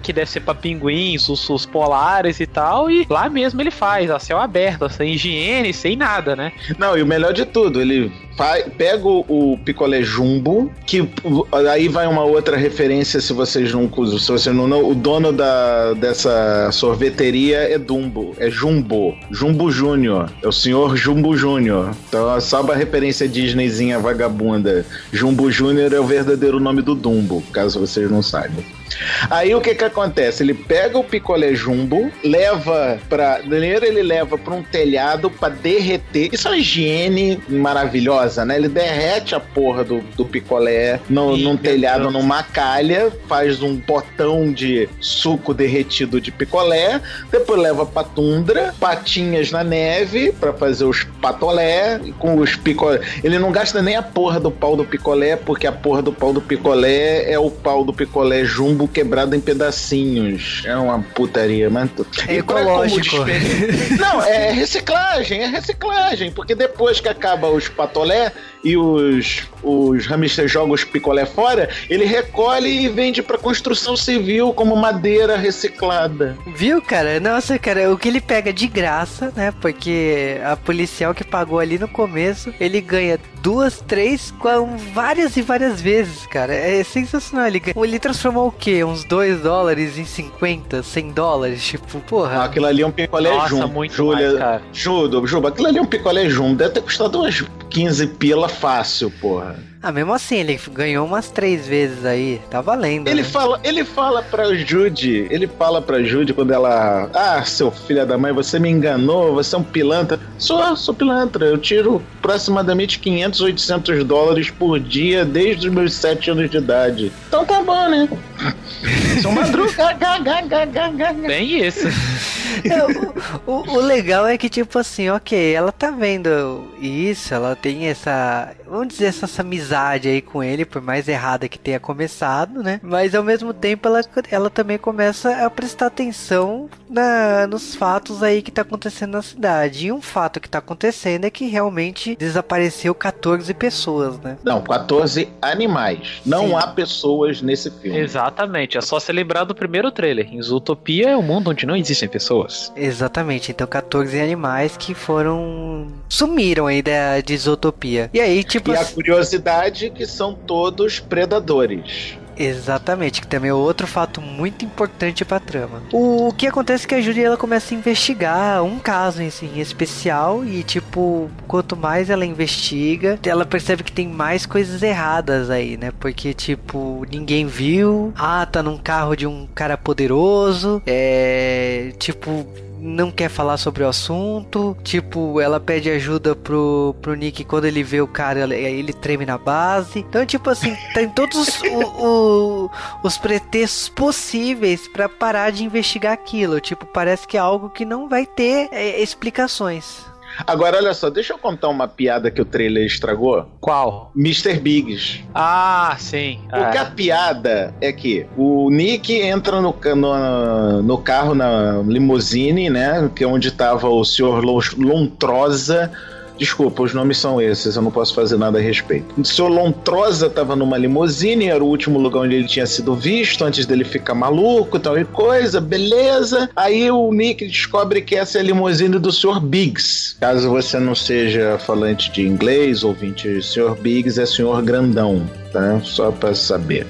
C: que deve ser pra pinguins, os, os polares e tal, e lá mesmo ele faz, a céu aberto, sem higiene, sem nada, né?
B: Não, e o melhor de tudo, ele pega o, picolé jumbo, que aí vai uma outra referência se vocês não se vocês não, o dono da, dessa sorveteria é Dumbo, é Jumbo, Jumbo Júnior, é o senhor Jumbo Júnior. Então é só uma referência Disneyzinha vagabunda. Jumbo Júnior é o verdadeiro nome do Dumbo, caso vocês não saibam. Aí o que que acontece? Ele pega o picolé jumbo, leva pra. Primeiro ele leva pra um telhado pra derreter. Isso é uma higiene maravilhosa. né? Ele derrete a porra do, do picolé no,
C: Ih,
B: num telhado,
C: Deus.
B: numa calha, faz um potão de suco derretido de picolé, depois leva pra tundra, patinhas na neve pra fazer os patolé, com os picolé. Ele não gasta nem a porra do pau do picolé, porque a porra do pau do picolé é o pau do picolé jumbo quebrado em pedacinhos. É uma putaria, mas.
A: É
B: E como
A: ecológico.
B: desper- Não, é reciclagem, é reciclagem, porque depois que acaba os patolé e os, os hamsters jogam os picolé fora, ele recolhe e vende pra construção civil como madeira reciclada.
A: Viu, cara? Nossa, cara, o que ele pega de graça, né? Porque a policial que pagou ali no começo, ele ganha duas, três, com várias e várias vezes, cara. É sensacional. Ele, ganha- ele transformou o quê? Uns 2 dólares em 50, 100 dólares? Tipo, porra.
B: Aquilo ali é um picolé
C: Nossa,
B: jumbo.
C: muito
B: Júlia,
C: mais, cara.
B: Judo, Juba, aquilo ali é um picolé jumbo. Deve ter custado umas 15 pila fácil, porra.
A: Ah, mesmo assim, ele ganhou umas três vezes aí. Tá valendo.
B: Ele
A: né?
B: fala, ele fala pra Jude, ele fala pra Jude quando ela. Ah, seu filho da mãe, você me enganou, você é um pilantra. Sou, sou pilantra. Eu tiro aproximadamente 500, 800 dólares por dia desde os meus 7 anos de idade. Então tá bom, né? Sou madruga. ga, ga, ga, ga, ga, ga.
C: Bem isso.
A: É, o, o- o legal é que, tipo assim, ok, ela tá vendo isso, ela tem essa, vamos dizer, essa, essa amizade aí com ele, por mais errada que tenha começado, né? Mas ao mesmo tempo ela, ela também começa a prestar atenção na, nos fatos aí que tá acontecendo na cidade. E um fato que tá acontecendo é que realmente desapareceu 14 pessoas, né?
B: Não, 14 animais. Não
A: Sim.
B: há pessoas nesse filme.
C: Exatamente. É só se lembrar do primeiro trailer. Em Zootopia é um mundo onde não existem pessoas.
A: Exatamente, então 14 animais que foram. sumiram aí da de Isotopia. E aí, tipo.
B: E a
A: assim-
B: curiosidade é que são todos predadores.
A: Exatamente, que também é outro fato muito importante pra trama. O que acontece é que a Julia ela começa a investigar um caso si, em especial e tipo, quanto mais ela investiga, ela percebe que tem mais coisas erradas aí, né? Porque tipo, ninguém viu, ah, tá num carro de um cara poderoso, é, tipo, não quer falar sobre o assunto. Tipo, ela pede ajuda pro, pro Nick quando ele vê o cara, ele, treme na base. Então, tipo assim, tem todos os, o- o- os pretextos possíveis pra parar de investigar aquilo. Tipo, parece que é algo que não vai ter é, explicações.
B: Agora, olha só, deixa eu contar uma piada que o trailer estragou.
C: Qual?
B: Mr. Biggs.
C: Ah, sim.
B: Porque a
C: Ah,
B: piada é que o Nick entra no, no, no carro, na limusine, né? Que é onde tava o senhor Lon- Lontrosa. Desculpa, os nomes são esses, eu não posso fazer nada a respeito. O senhor Lontrosa tava numa limusine, era o último lugar onde ele tinha sido visto, antes dele ficar maluco e tal e coisa, beleza. Aí o Nick descobre que essa é a limusine do senhor Biggs. Caso você não seja falante de inglês, ouvinte, senhor Biggs é senhor grandão, tá? Só pra saber.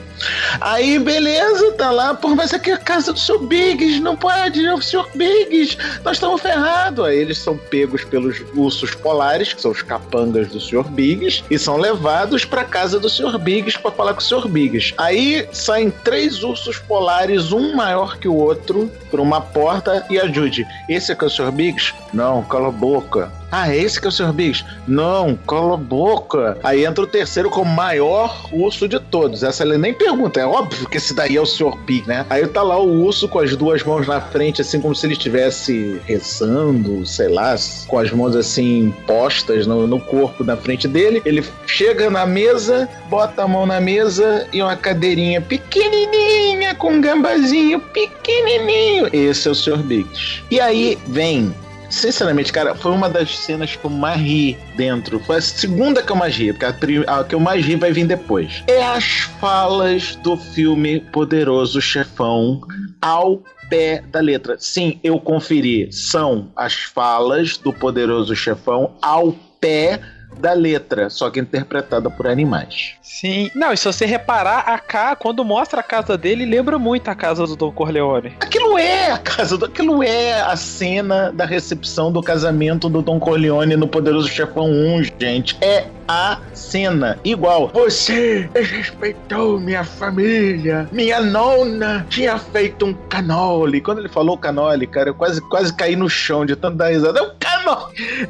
B: Aí, beleza, tá lá, pô, mas aqui é a casa do seu Biggs, não pode, é o senhor Biggs, nós estamos ferrados. Aí eles são pegos pelos ursos polares, que são os capangas do senhor Biggs, e são levados pra casa do senhor Biggs pra falar com o senhor Biggs. Aí saem três ursos polares, um maior que o outro, por uma porta e ajude. Esse é que é o senhor Biggs? Não, cala a boca. Ah, é esse que é o Sr. Biggs? Não, cala a boca. Aí entra o terceiro como maior urso de todos. Essa ele nem pergunta, é óbvio que esse daí é o Sr. Big, né? Aí tá lá o urso com as duas mãos na frente, assim como se ele estivesse rezando, sei lá, com as mãos assim postas no, no corpo na frente dele. Ele chega na mesa, bota a mão na mesa e uma cadeirinha pequenininha com um gambazinho pequenininho. Esse é o Sr. Biggs. E aí vem Sinceramente, cara, foi uma das cenas que eu mais ri dentro. Foi a segunda que eu mais ri, porque a, a que eu mais ri vai vir depois. É as falas do filme Poderoso Chefão ao pé da letra. Sim, eu conferi. São as falas do Poderoso Chefão ao pé da letra, só que interpretada por animais.
C: Sim. Não, e se você reparar, a K, quando mostra a casa dele, lembra muito a casa do Don Corleone.
B: Aquilo é a casa do, aquilo é a cena da recepção do casamento do Don Corleone no Poderoso Chefão 1, gente. É a cena igual. Você desrespeitou minha família. Minha nona tinha feito um canole. Quando ele falou canole, cara, eu quase quase caí no chão de tanto dar risada. É um canole!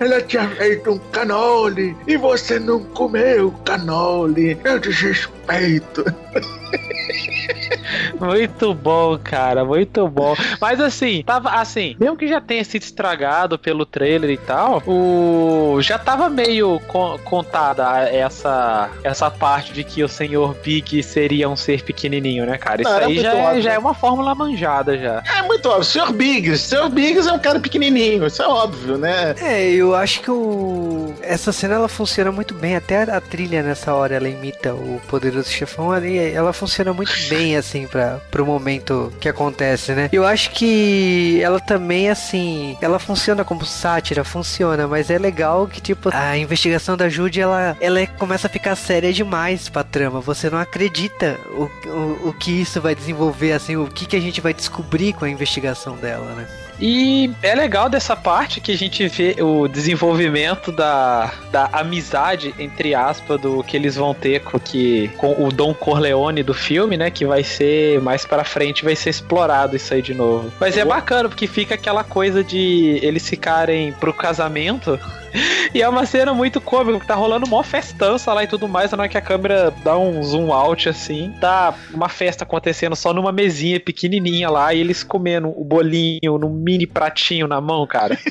B: Ela tinha feito um canole e você não comeu canole. Eu desrespeito.
C: Muito bom, cara, muito bom. Mas assim, tava assim, mesmo que já tenha sido estragado pelo trailer e tal, o já tava meio co contada essa essa parte de que o senhor Big seria um ser pequenininho, né, cara? Isso
B: Não,
C: aí já, é-
B: óbvio.
C: já é uma fórmula manjada já.
B: É muito óbvio. Sr. Biggs. Sr. Biggs é um cara pequenininho. Isso é óbvio, né?
A: É, eu acho que o... essa cena ela funciona muito bem. Até a trilha nessa hora ela imita o poderoso chefão ali. Ela funciona muito bem, assim, para pro momento que acontece, né? Eu acho que ela também, assim, ela funciona como sátira, funciona, mas é legal que, tipo, a investigação da Judy ela, ela é- começa a ficar séria demais pra trama. Você não acredita o, o, o que isso vai desenvolver, assim, o que, que a gente vai descobrir com a investigação dela, né?
C: E é legal dessa parte que a gente vê o desenvolvimento da, da amizade, entre aspas, do que eles vão ter com, que, com o Don Corleone do filme, né? Que vai ser mais pra frente, vai ser explorado isso aí de novo. Mas é bacana, porque fica aquela coisa de eles ficarem pro casamento. E é uma cena muito cômica, tá rolando mó festança lá e tudo mais, na hora que a câmera dá um zoom out assim, tá uma festa acontecendo só numa mesinha pequenininha lá, e eles comendo o bolinho num mini pratinho na mão, cara.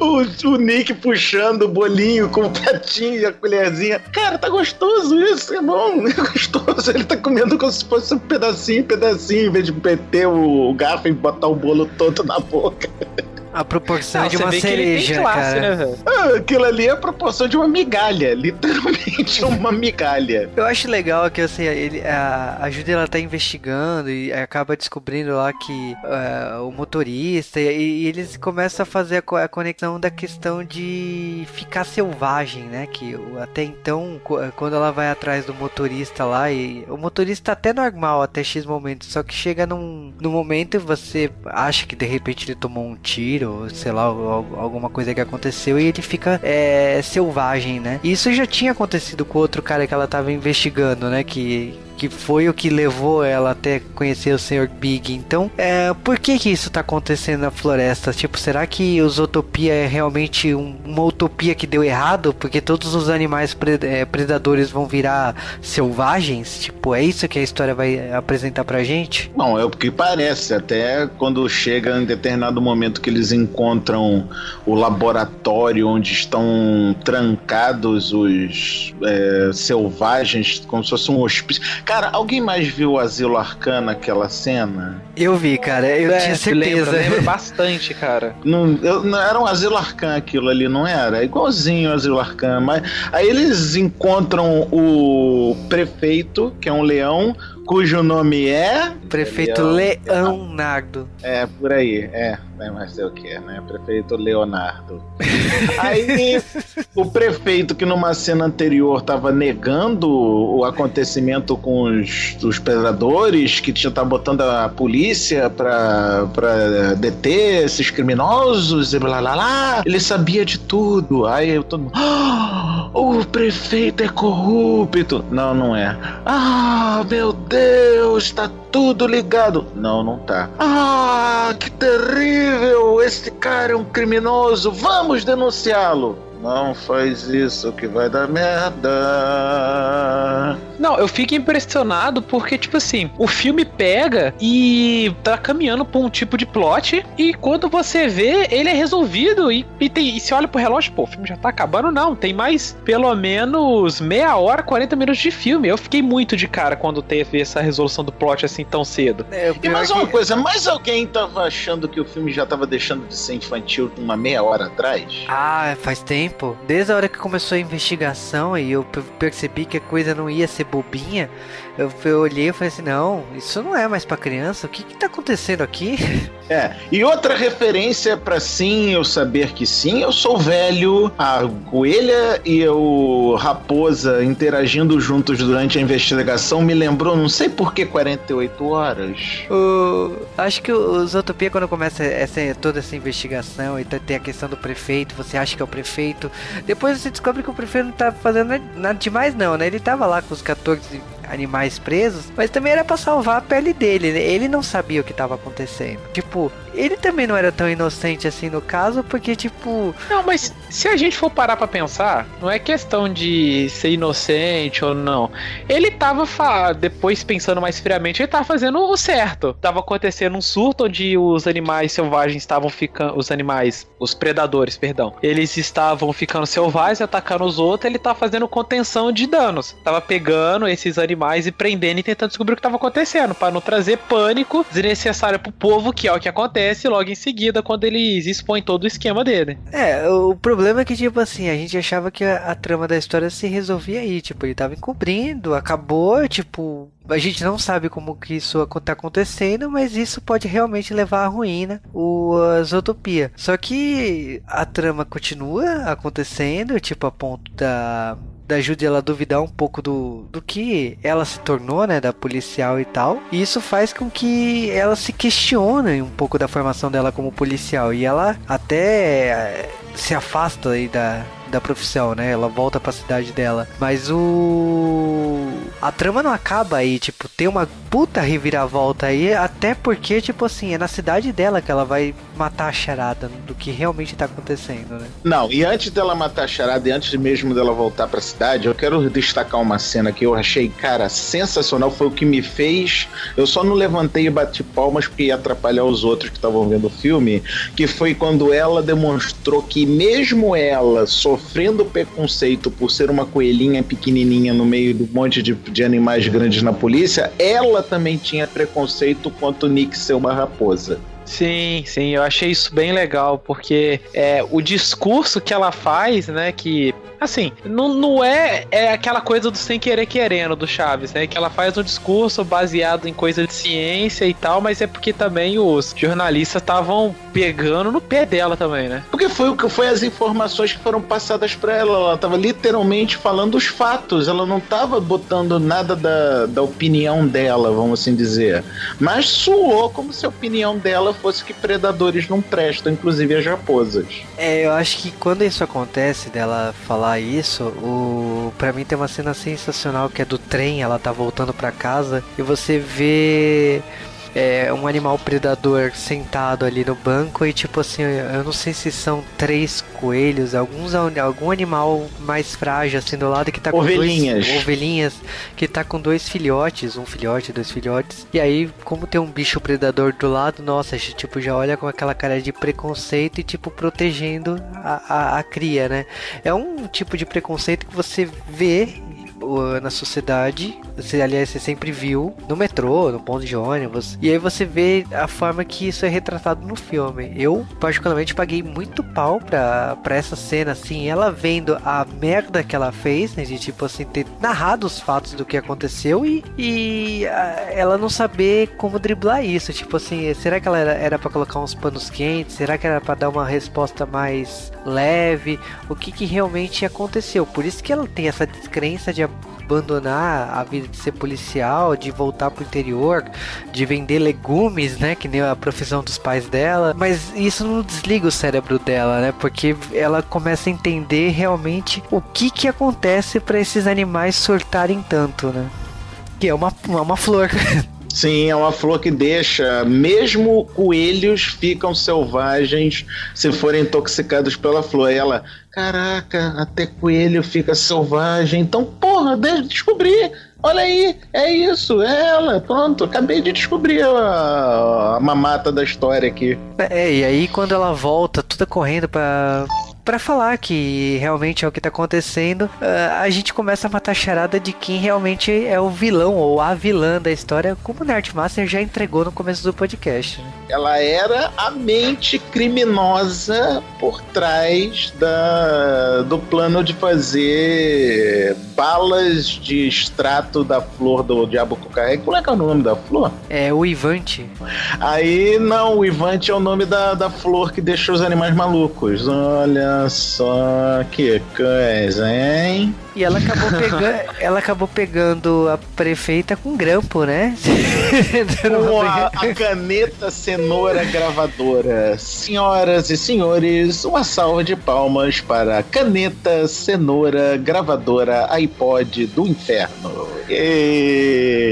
B: O, o Nick puxando o bolinho com o pratinho e a colherzinha. Cara, tá gostoso isso, é bom, é gostoso. Ele tá comendo como se fosse um pedacinho, pedacinho, em vez de meter o garfo e botar o bolo todo na boca.
A: A proporção
C: Não,
A: de uma
C: tem
A: cereja,
C: classe,
A: cara.
C: né?
B: Ah, aquilo ali é a proporção de uma migalha, literalmente uma migalha.
A: Eu acho legal que assim, ele, a, a Judy ela tá investigando e acaba descobrindo lá que é, o motorista e, e eles começam a fazer a, co- a conexão da questão de ficar selvagem, né? Que até então, quando ela vai atrás do motorista lá e o motorista tá até normal até X momento, só que chega num, num momento e você acha que de repente ele tomou um tiro, ou sei lá, al- alguma coisa que aconteceu e ele fica é, selvagem, né? Isso já tinha acontecido com outro cara que ela tava investigando, né? Que, que foi o que levou ela até conhecer o Sr. Big. Então, é, por que que isso tá acontecendo na floresta? Tipo, será que os Utopia é realmente um- uma utopia que deu errado? Porque todos os animais pre- é, predadores vão virar selvagens? Tipo, é isso que a história vai apresentar pra gente?
B: Bom, é o que parece, até quando chega em determinado momento que eles encontram o laboratório onde estão trancados os é, selvagens, como se fosse um hospício. Cara, alguém mais viu o Asilo Arcana aquela cena?
A: Eu vi, cara, eu
C: É,
A: tinha certeza.
C: Lembra bastante, cara.
B: Não, eu- não era um Asilo Arcana aquilo ali, não era? É igualzinho o Asilo Arcana. Mas aí eles encontram o prefeito, que é um leão, cujo nome é.
A: Prefeito Leonardo.
B: É, por aí, é, é mas sei o que, né? Prefeito Leonardo. Aí o prefeito que numa cena anterior tava negando o acontecimento com os, os predadores, que tinha tá botando a polícia pra, pra deter esses criminosos e blá blá blá, ele sabia de tudo. Aí eu todo mundo, "Ah, o prefeito é corrupto. Não, não é. Ah, meu Deus, tá tudo ligado. Não, não tá. Ah, que terrível! Esse cara é um criminoso. Vamos denunciá-lo. Não faz isso que vai dar merda.
C: Não, eu fico impressionado porque, tipo assim, o filme pega e tá caminhando pra um tipo de plot e quando você vê, ele é resolvido e, e, tem, e se olha pro relógio, pô, o filme já tá acabando, não. Tem mais pelo menos meia hora, 40 minutos de filme. Eu fiquei muito de cara quando teve essa resolução do plot assim tão cedo.
A: É,
B: E mais
A: que-
B: uma coisa, mais alguém tava achando que o filme já tava deixando de ser infantil uma meia hora atrás?
A: Ah, faz tempo. Desde a hora que começou a investigação e eu pe- percebi que a coisa não ia ser bobinha, eu, eu olhei e falei assim: não, isso não é mais pra criança. O que que tá acontecendo aqui?
B: É, e outra referência pra sim eu saber que sim, eu sou velho, a coelha e o raposa interagindo juntos durante a investigação me lembrou, não sei por que 48 horas.
A: O- acho que o Zootopia, quando começa essa, toda essa investigação e tá- tem a questão do prefeito, você acha que é o prefeito. Depois você descobre que o prefeito não tá fazendo nada- demais, não, né? Ele tava lá com os 14 animais presos, mas também era pra salvar a pele dele, né? Ele não sabia o que tava acontecendo. Tipo, ele também não era tão inocente assim no caso, porque, tipo.
C: Não, mas se a gente for parar pra pensar, não é questão de ser inocente ou não. Ele tava, depois pensando mais friamente, ele tava fazendo o certo. Tava acontecendo um surto onde os animais selvagens estavam ficando. Os animais, os predadores, perdão. Eles estavam ficando selvagens, atacando os outros, ele tava fazendo contenção de danos. Tava pegando esses animais e prendendo e tentando descobrir o que tava acontecendo, para não trazer pânico desnecessário pro povo, que é o que acontece logo em seguida quando eles expõem todo o esquema dele.
A: É, o problema é que, tipo assim, a gente achava que a, a trama da história se resolvia aí, tipo, ele tava encobrindo, acabou, tipo, a gente não sabe como que isso tá acontecendo, mas isso pode realmente levar à ruína o a. Só que a trama continua acontecendo, tipo a ponto da da Judy ela duvidar um pouco do, do que ela se tornou, né, da policial e tal. E isso faz com que ela se questione um pouco da formação dela como policial e ela até eh, se afasta aí da, da profissão, né? Ela volta para a cidade dela. Mas o a trama não acaba aí, tipo, tem uma puta reviravolta aí, até porque tipo assim, é na cidade dela que ela vai matar a charada do que realmente tá acontecendo, né?
B: Não, e antes dela matar a charada e antes mesmo dela voltar para a cidade, eu quero destacar uma cena que eu achei, cara, sensacional, foi o que me fez, eu só não levantei e bati palmas porque ia atrapalhar os outros que estavam vendo o filme, que foi quando ela demonstrou que mesmo ela sofrendo sofrendo preconceito por ser uma coelhinha pequenininha no meio do monte de, de animais grandes na polícia, ela também tinha preconceito quanto o Nick ser uma raposa.
C: Sim, sim, eu achei isso bem legal, porque é, o discurso que ela faz, né, que Assim, não, não é, é aquela coisa do sem querer querendo do Chaves, né? Que ela faz um discurso baseado em coisa de ciência e tal, mas é porque também os jornalistas estavam pegando no pé dela também, né?
B: Porque foi o que foi as informações que foram passadas para ela. Ela tava literalmente falando os fatos. Ela não tava botando nada da, da opinião dela, vamos assim dizer. Mas suou como se a opinião dela fosse que predadores não prestam, inclusive as raposas.
A: É, eu acho que quando isso acontece, dela falar falar isso, o para mim tem uma cena sensacional que é do trem, ela tá voltando para casa e você vê é, um animal predador sentado ali no banco e tipo assim, eu não sei se são três coelhos, alguns algum animal mais frágil assim do lado que tá com
B: ovelhinhas.
A: dois ovelhinhas que tá com dois filhotes, um filhote, dois filhotes. E aí, como tem um bicho predador do lado, nossa, tipo já olha com aquela cara de preconceito e tipo protegendo a, a, a cria, né? É um tipo de preconceito que você vê na sociedade, você, aliás, você sempre viu no metrô, no ponto de ônibus, e aí você vê a forma que isso é retratado no filme. Eu, particularmente, paguei muito pau pra, pra essa cena, assim, ela vendo a merda que ela fez, né, de tipo assim, ter narrado os fatos do que aconteceu e, e a, ela não saber como driblar isso, tipo assim, será que ela era, era para colocar uns panos quentes? Será que era para dar uma resposta mais leve? O que que realmente aconteceu? Por isso que ela tem essa descrença de abandonar a vida de ser policial, de voltar pro interior, de vender legumes, né, que nem a profissão dos pais dela, mas isso não desliga o cérebro dela, né? Porque ela começa a entender realmente o que que acontece para esses animais surtarem tanto, né? Que é uma, uma flor.
B: Sim, é uma flor que deixa, mesmo coelhos ficam selvagens se forem intoxicados pela flor. Ela, caraca, até coelho fica selvagem. Então, porra, descobri. Olha aí, é isso, é ela, pronto, acabei de descobrir a, a mamata da história aqui.
A: É, e aí quando ela volta, toda correndo pra para falar que realmente é o que tá acontecendo, uh, a gente começa a matar a charada de quem realmente é o vilão ou a vilã da história, como o Nerdmaster já entregou no começo do podcast. Né?
B: Ela era a mente criminosa por trás da, do plano de fazer balas de extrato da flor do Diabo Cucarrego. Como é que é o nome da flor?
A: É o Ivante.
B: Aí, não, o Ivante é o nome da, da flor que deixa os animais malucos. Olha só que coisa, hein?
A: E ela acabou pegando, ela acabou pegando a prefeita com grampo, né?
B: com a, a caneta cenoura gravadora. Senhoras e senhores, uma salva de palmas para a caneta cenoura gravadora iPod do inferno. E...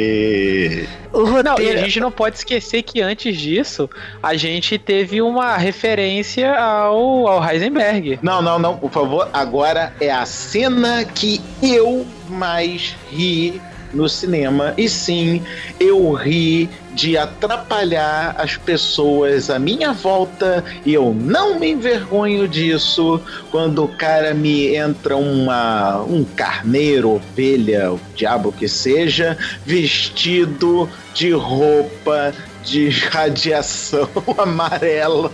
A: O
C: Não, e a
A: roteiro.
C: gente não pode esquecer que antes disso, a gente teve uma referência ao, ao Heisenberg.
B: Não, não, não, por favor. Agora é a cena que eu mais ri no cinema. E sim, eu ri de atrapalhar as pessoas à minha volta e eu não me envergonho disso quando o cara me entra uma um carneiro, ovelha, o diabo que seja, vestido de roupa de radiação amarela.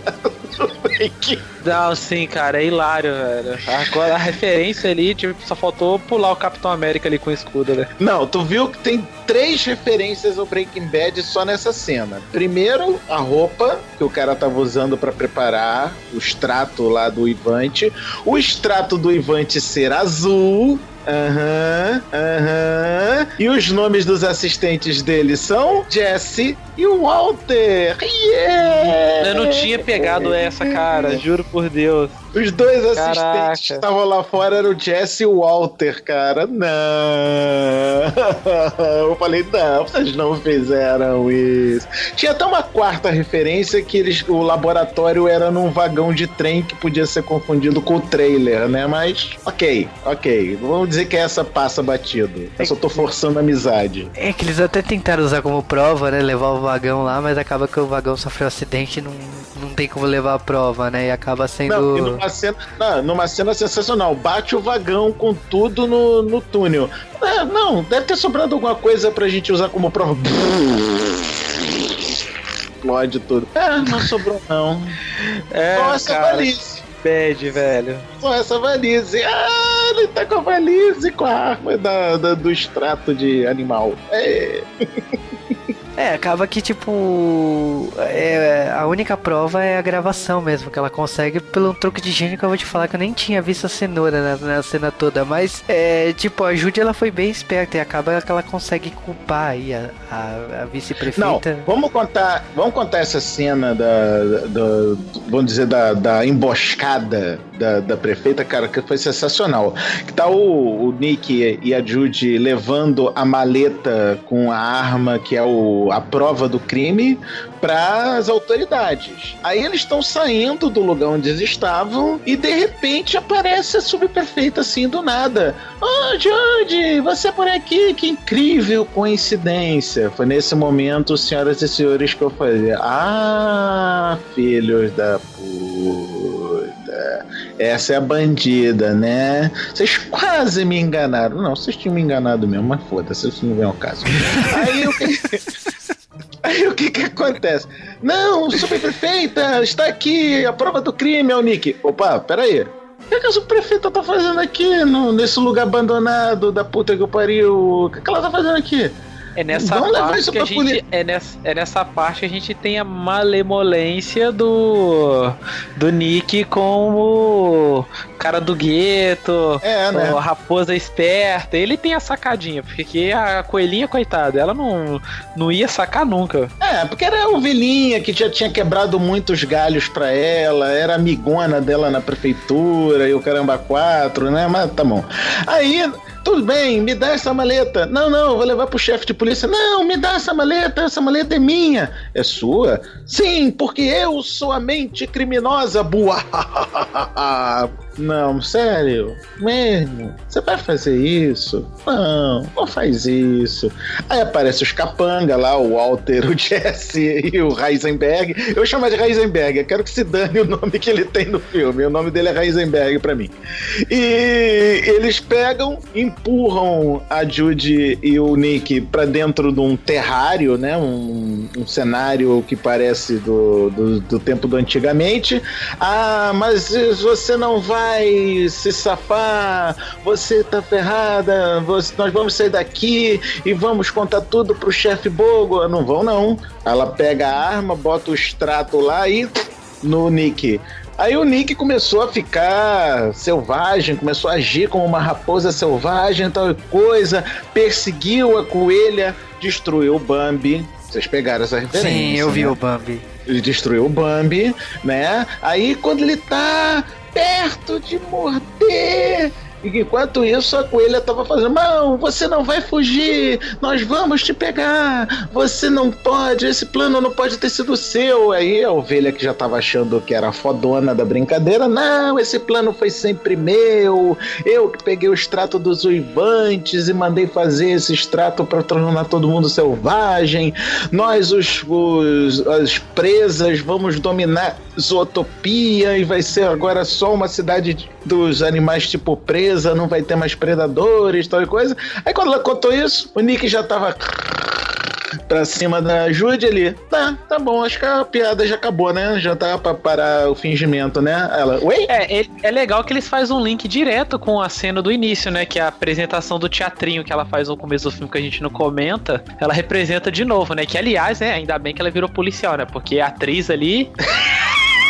C: Não, sim, cara, é hilário, velho. Agora a referência ali, tipo, só faltou pular o Capitão América ali com o escudo, né?
B: Não, tu viu que tem três referências ao Breaking Bad só nessa cena. Primeiro, a roupa que o cara tava usando pra preparar o extrato lá do Ivante. O extrato do Ivante ser azul. Aham, aham. E os nomes dos assistentes dele são Jesse e Walter. Yeah!
C: Eu não tinha pegado essa, cara, juro por Deus.
B: Os dois assistentes
C: Caraca.
B: que estavam lá fora eram o Jesse e o Walter, cara. Não. Eu falei, não, vocês não fizeram isso. Tinha até uma quarta referência que eles, o laboratório era num vagão de trem que podia ser confundido com o trailer, né? Mas, ok, ok. Vamos dizer que essa passa batido. Eu só tô forçando a amizade.
A: É que eles até tentaram usar como prova, né? Levar o vagão lá, mas acaba que o vagão sofreu um acidente e não, não tem como levar a prova, né? E acaba sendo.
B: Não, e numa cena, não, numa cena sensacional. Bate o vagão com tudo no, no túnel. É, não, deve ter sobrado alguma coisa pra gente usar como prova. Explode tudo. É, não sobrou não.
C: É,
B: Só essa
C: cara,
B: valise.
C: bad, velho.
B: Só essa valise. Ah, ele tá com a valise com a arma da, da- do extrato de animal. É.
A: É, acaba que, tipo. é, a única prova é a gravação mesmo, que ela consegue pelo truque de gênio que eu vou te falar que eu nem tinha visto a cenoura na, na cena toda. Mas, é, tipo, a Judy ela foi bem esperta e acaba que ela consegue culpar aí a, a, a
B: Não,
A: vice-prefeita.
B: vamos contar, vamos contar essa cena da, da- vamos dizer da, da emboscada da, da prefeita, cara, que foi sensacional. Que tá o, o Nick e a Judy levando a maleta com a arma que é o, a prova do crime para as autoridades. Aí eles estão saindo do lugar onde eles estavam e de repente aparece a subprefeita assim do nada. Oh, Judy, você por aqui, que incrível coincidência. Foi nesse momento, senhoras e senhores, que eu falei: Ah, filhos da puta. Essa é a bandida, né? Vocês quase me enganaram. Não, vocês tinham me enganado mesmo, mas foda-se, isso não vem ao caso. Aí o que. Aí o que que acontece? Não, subprefeita, está aqui, a prova do crime é o Nick. Opa, peraí. O que, que a subprefeita tá fazendo aqui, no, nesse lugar abandonado da puta que eu pariu? O que, que ela tá fazendo aqui?
C: É nessa
B: Vamos
C: parte que a gente.
B: poli-
C: É nessa, é nessa parte que a gente tem a malemolência do. do Nick com o cara do gueto,
B: É, né?
C: a raposa esperta. Ele tem a sacadinha, porque a coelhinha, coitada, ela não, não ia sacar nunca.
B: É, porque era a ovelhinha que já tinha quebrado muitos galhos pra ela, era amigona dela na prefeitura e o caramba quatro, né? Mas tá bom. Aí, tudo bem, me dá essa maleta. Não, não, vou levar pro chefe de polícia. Não, me dá essa maleta, essa maleta é minha. É sua? Sim, porque eu sou a mente criminosa, boa. Não, sério? Mesmo? Você vai fazer isso? Não, não faz isso. Aí aparece os capanga lá, o Walter, o Jesse e o Heisenberg. Eu chamar de Heisenberg, eu quero que se dane o nome que ele tem no filme. O nome dele é Heisenberg pra mim. E eles pegam, empurram a Judy e o Nick pra dentro de um terrário, né? Um, um cenário que parece do, do, do tempo do antigamente. Ah, mas você não vai se safar, você tá ferrada, você- nós vamos sair daqui e vamos contar tudo pro chefe Bogo. Não vão, não. Ela pega a arma, bota o extrato lá e no Nick. Aí o Nick começou a ficar selvagem, começou a agir como uma raposa selvagem, tal coisa, perseguiu a coelha, destruiu o Bambi. Vocês pegaram essa referência?
A: Sim, eu vi
B: né?
A: o Bambi.
B: Ele destruiu o Bambi, né? Aí quando ele tá perto de morder, enquanto isso, a coelha tava fazendo: Não, você não vai fugir, nós vamos te pegar, você não pode, esse plano não pode ter sido seu. Aí a ovelha que já tava achando que era fodona da brincadeira: Não, esse plano foi sempre meu, eu que peguei o extrato dos uivantes e mandei fazer esse extrato para tornar todo mundo selvagem. Nós, os, os, as presas, vamos dominar Zootopia e vai ser agora só uma cidade dos animais tipo presa, não vai ter mais predadores, tal e coisa. Aí quando ela contou isso, o Nick já tava pra cima da Jude ali. Tá, tá bom, acho que a piada já acabou, né? Já tá pra parar o fingimento, né? Ela, oi?
C: É, é, é legal que eles fazem um link direto com a cena do início, né? Que é a apresentação do teatrinho que ela faz no começo do filme que a gente não comenta. Ela representa de novo, né? Que aliás, né? Ainda bem que ela virou policial, né? Porque a atriz ali.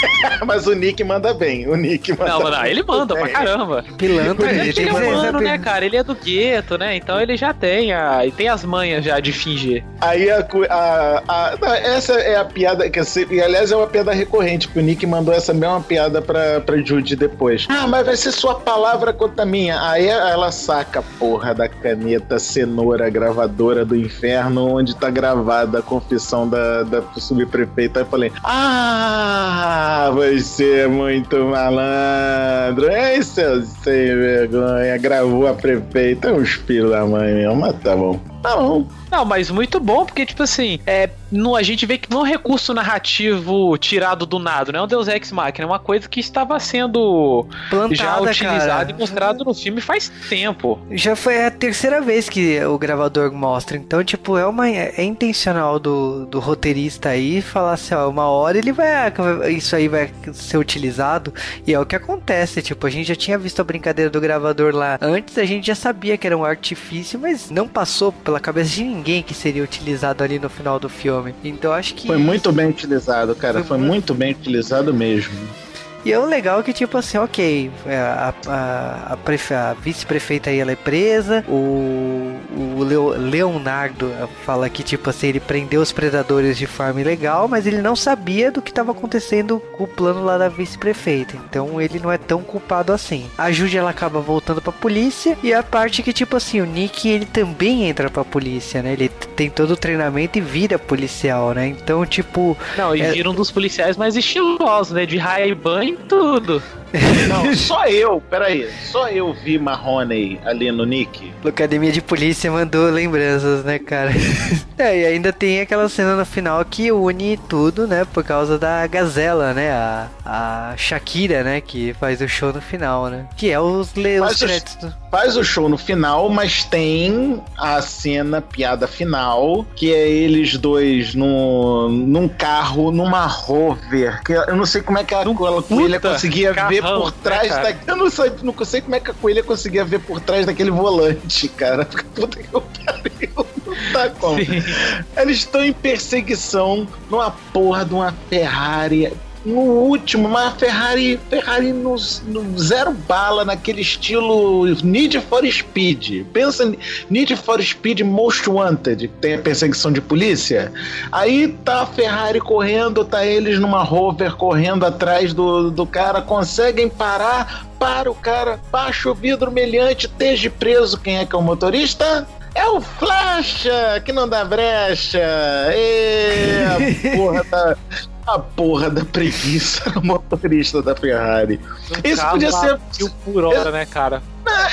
B: Mas o Nick manda bem. O Nick manda
C: Não, não, ele manda pra caramba.
A: Pilantra,
C: é
A: ele
C: ele é humano, né, cara? Ele é do gueto, né? Então ele já tem a. E tem as manhas já de fingir.
B: Aí a, a, a- não, essa é a piada que e aliás é uma piada recorrente, porque o Nick mandou essa mesma piada pra, pra Judy depois. Ah, mas vai ser sua palavra contra a minha. Aí ela saca a porra da caneta cenoura gravadora do inferno, onde tá gravada a confissão da, da subprefeita. Aí eu falei, ah, você é muito malandro. É seu sem vergonha. Gravou a prefeita. É uns filhos da mãe mesmo, mas tá bom. Tá bom.
C: Não, mas muito bom, porque, tipo assim, é, no, a gente vê que não é um recurso narrativo tirado do nada, não é um Deus Ex Machina, é uma coisa que estava sendo
A: Plantada,
C: já utilizado
A: cara.
C: e mostrado no filme faz tempo.
A: Já foi a terceira vez que o gravador mostra. Então, tipo, é uma é intencional do, do roteirista aí falar assim, ó, uma hora ele vai. Isso aí vai ser utilizado. E é o que acontece. Tipo, a gente já tinha visto a brincadeira do gravador lá antes, a gente já sabia que era um artifício, mas não passou pela cabeça de ninguém que seria utilizado ali no final do filme. Então acho que.
B: Foi muito bem utilizado, cara.
A: Foi
B: Foi
A: muito-
B: muito bem utilizado mesmo.
A: E é o legal que, tipo assim, ok, é, a, a, a, a vice-prefeita aí ela é presa, o, o Leo- Leonardo fala que, tipo assim, ele prendeu os predadores de forma ilegal, mas ele não sabia do que estava acontecendo com o plano lá da vice-prefeita. Então ele não é tão culpado assim. A Judy ela acaba voltando pra polícia, e a parte que, tipo assim, o Nick ele também entra pra polícia, né? Ele tem todo o treinamento e vira policial, né? Então, tipo.
C: Não, e
A: É-
C: vira um dos policiais mais estilosos, né? De Ray-Ban e tudo.
B: Não, só eu, peraí, só eu vi Marrone ali no Nick.
A: Academia de Polícia mandou lembranças, né, cara? é, e ainda tem aquela cena no final que une tudo, né? Por causa da Gazela, né? A, a Shakira, né? Que faz o show no final, né? Que é os, le- os
B: Faz os-
A: créditos.
B: Faz o show no final, mas tem a cena, piada final, que é eles dois no, num carro, numa rover. Que eu não sei como é que a, a coelha conseguia ver por trás
C: né,
B: da. Eu não sei, não sei como é que a coelha conseguia ver por trás daquele volante, cara. Puta que eu pariu. Não tá como. Eles estão em perseguição numa porra de uma Ferrari. No último, uma Ferrari, Ferrari no, no zero bala, naquele estilo Need for Speed. Pensa Need for Speed Most Wanted, que tem a perseguição de polícia. Aí tá a Ferrari correndo, tá eles numa rover correndo atrás do, do cara, conseguem parar, para o cara, baixa o vidro meliante, esteja preso. Quem é que é o motorista? É o Flecha, que não dá brecha. Ê, a porra da, a porra da preguiça do motorista da Ferrari. Esse
C: Carro
B: podia ser.
C: por hora, né, cara?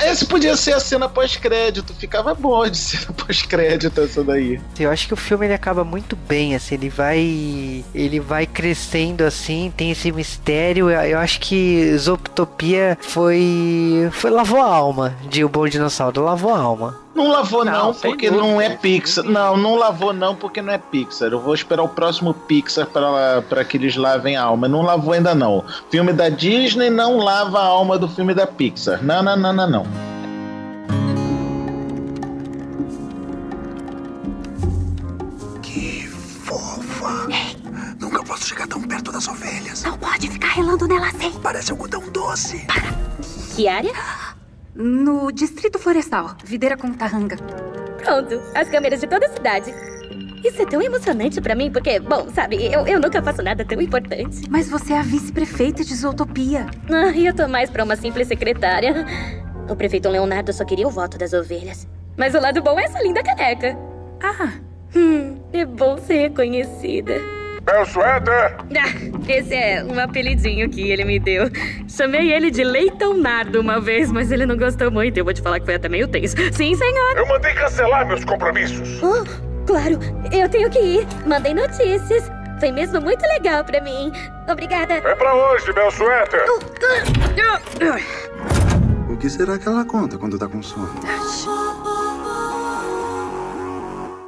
B: Esse podia ser a cena pós-crédito. Ficava bom de cena pós-crédito essa daí.
A: Eu acho que o filme ele acaba muito bem, assim, ele vai ele vai crescendo assim, tem esse mistério. Eu, eu acho que Zootopia foi foi lavou a alma de O Bom Dinossauro, lavou a alma.
B: Não lavou não,
C: Não,
B: porque
C: dúvida.
B: não é Pixar. Não, não lavou não, porque não é Pixar. Eu vou esperar o próximo Pixar pra para que eles lavem a alma. Não lavou ainda não. Filme da Disney não lava a alma do filme da Pixar. Não, não, não, não, não.
H: Que fofa. Nunca posso chegar tão perto das ovelhas.
G: Não pode ficar relando nela assim.
H: Parece algodão doce.
F: Que área?
I: No Distrito Florestal, Videira com Tarranga.
F: Pronto, as câmeras de toda a cidade. Isso é tão emocionante pra mim, porque, bom, sabe, eu, eu nunca faço nada tão importante.
I: Mas você é a vice-prefeita de Zootopia.
F: Ah, eu tô mais pra uma simples secretária. O prefeito Leonardo só queria o voto das ovelhas. Mas o lado bom é essa linda caneca. Ah, hum, é bom ser reconhecida.
E: Bel Suéter!
F: Ah, esse é um apelidinho que ele me deu. Chamei ele de Leitão Nardo uma vez, mas ele não gostou muito. Eu vou te falar que foi até meio tenso. Sim, senhor.
E: Eu mandei cancelar meus compromissos.
F: Oh, claro, eu tenho que ir. Mandei notícias. Foi mesmo muito legal pra mim. Obrigada.
E: É pra hoje, Bel Suéter.
H: O que será que ela conta quando tá com sono?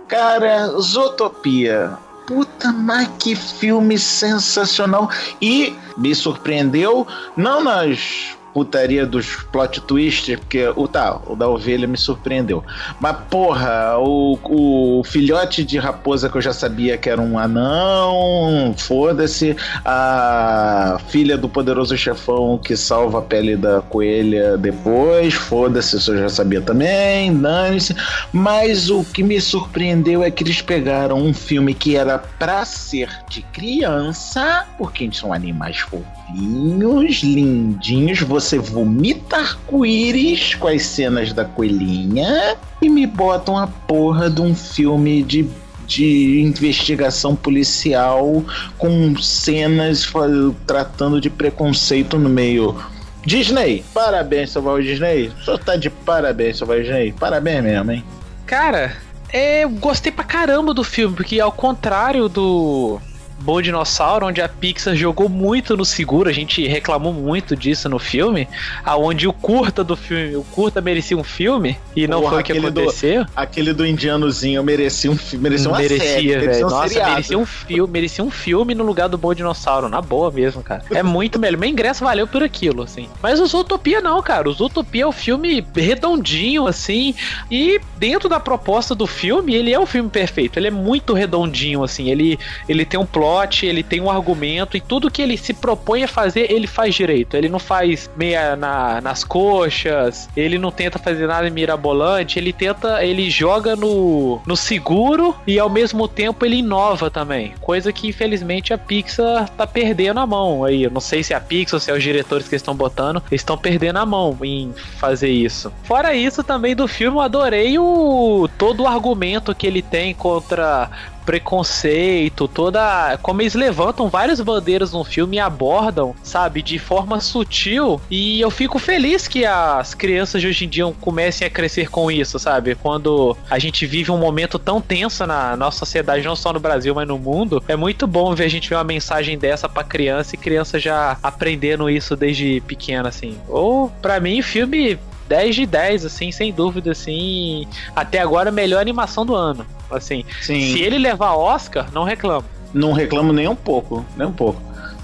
B: Cara, Zootopia. Puta, mas que filme sensacional. E me surpreendeu, não nas putaria dos plot twists, porque o tá, o da ovelha me surpreendeu. Mas, porra, o, o filhote de raposa que eu já sabia que era um anão, foda-se. A filha do poderoso chefão que salva a pele da coelha depois, foda-se, isso eu já sabia também, dane-se. Mas o que me surpreendeu é que eles pegaram um filme que era pra ser de criança, porque são animais fofinhos, lindinhos, você vomita arco-íris com as cenas da coelhinha e me botam a porra de um filme de de investigação policial com cenas tratando de preconceito no meio. Disney, parabéns, Salvador Disney. O senhor tá de parabéns, Salvador Disney. Parabéns mesmo, hein?
C: Cara, é, eu gostei pra caramba do filme, porque ao contrário do Bom Dinossauro, onde a Pixar jogou muito no seguro, a gente reclamou muito disso no filme, aonde o curta do filme, o curta merecia um filme e não
B: Porra,
C: foi o que
B: aquele do-
C: aconteceu.
B: Aquele do indianozinho merecia um fi- merecia uma
C: merecia,
B: série, merecia um
C: Nossa,
B: seriado.
C: merecia um filme, merecia um filme no lugar do Bom Dinossauro, na boa mesmo, cara. É muito melhor. Meu ingresso valeu por aquilo, assim. Mas o Zootopia não, cara. O Zootopia é um filme redondinho, assim, e dentro da proposta do filme, ele é o filme perfeito. Ele é muito redondinho, assim. Ele, ele tem um plot, ele tem um argumento, e tudo que ele se propõe a fazer, ele faz direito. Ele não faz meia na, nas coxas, ele não tenta fazer nada mirabolante, ele tenta, ele joga no, no seguro e ao mesmo tempo ele inova também. Coisa que infelizmente a Pixar tá perdendo a mão aí. Eu não sei se é a Pixar ou se é os diretores que estão botando, estão perdendo a mão em fazer isso. Fora isso também do filme, eu adorei o todo o argumento que ele tem contra preconceito, toda. Como eles levantam várias bandeiras no filme e abordam, sabe, de forma sutil. E eu fico feliz que as crianças de hoje em dia comecem a crescer com isso, sabe? Quando a gente vive um momento tão tenso na nossa sociedade, não só no Brasil, mas no mundo, é muito bom ver a gente ver uma mensagem dessa pra criança e criança já aprendendo isso desde pequena, assim. Ou, pra mim, filme 10 de 10, assim, sem dúvida, assim. Até agora, melhor animação do ano. Assim,
B: Sim.
C: se ele levar Oscar, não reclamo.
B: Não reclamo nem um pouco, nem um pouco.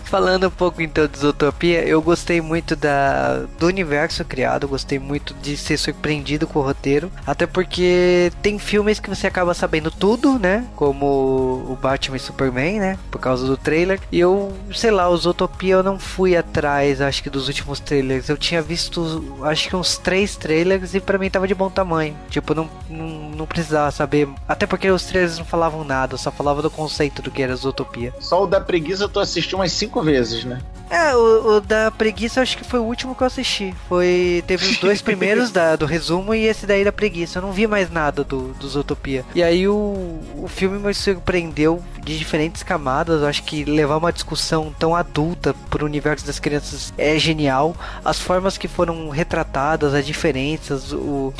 A: Falando um pouco então de Zootopia, eu gostei muito da, do universo criado, gostei muito de ser surpreendido com o roteiro, até porque tem filmes que você acaba sabendo tudo, né? Como o Batman e Superman, né? Por causa do trailer. E eu, sei lá, o Zootopia eu não fui atrás, acho que dos últimos trailers. Eu tinha visto, acho que uns três trailers e pra mim tava de bom tamanho. Tipo, não, não, não precisava saber. Até porque os trailers não falavam nada, só falavam do conceito do que era Zootopia.
B: Só o da preguiça tu assistiu umas cinco vezes, né?
A: É, o, o da preguiça acho que foi o último que eu assisti. Foi. Teve os dois primeiros da, do resumo e esse daí da preguiça. Eu não vi mais nada do, do Zootopia. E aí o, o filme me surpreendeu de diferentes camadas. Eu acho que levar uma discussão tão adulta pro universo das crianças é genial. As formas que foram retratadas, as diferenças, o,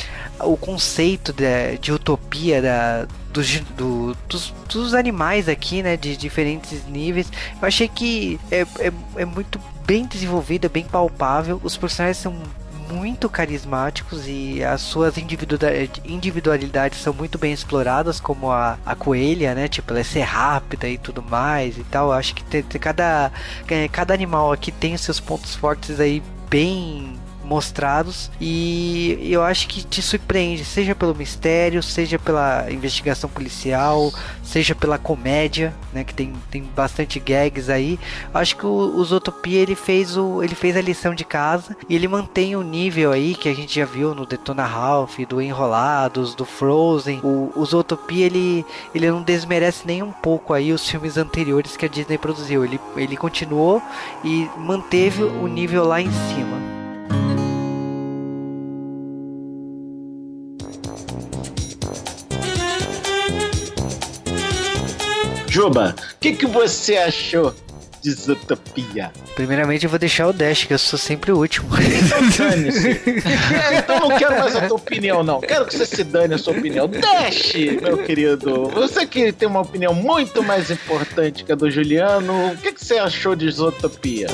A: o conceito de, de utopia da, dos, do- dos, dos animais aqui, né? De diferentes níveis. Eu achei que é, é, é muito bem desenvolvido, é bem palpável. Os personagens são muito carismáticos e as suas individua- individualidades são muito bem exploradas, como a, a coelha, né? Tipo, ela é ser rápida e tudo mais e tal. Eu acho que cada, é, cada animal aqui tem seus pontos fortes aí bem mostrados e eu acho que te surpreende, seja pelo mistério, seja pela investigação policial, seja pela comédia, né, que tem, tem bastante gags aí. Acho que o, o ele fez o ele fez a lição de casa e ele mantém o nível aí que a gente já viu no Detona Ralph, do Enrolados, do Frozen. O, o ele ele não desmerece nem um pouco aí os filmes anteriores que a Disney produziu. Ele ele continuou e manteve o nível lá em cima.
B: Juba, o que, que você achou de Zootopia?
A: Primeiramente eu vou deixar o Dash, que eu sou sempre o último.
B: É, então não quero mais a tua opinião, não. Quero que você se dane a sua opinião. Dash, meu querido. Você que tem uma opinião muito mais importante que a do Juliano, o que, que você achou de Zootopia?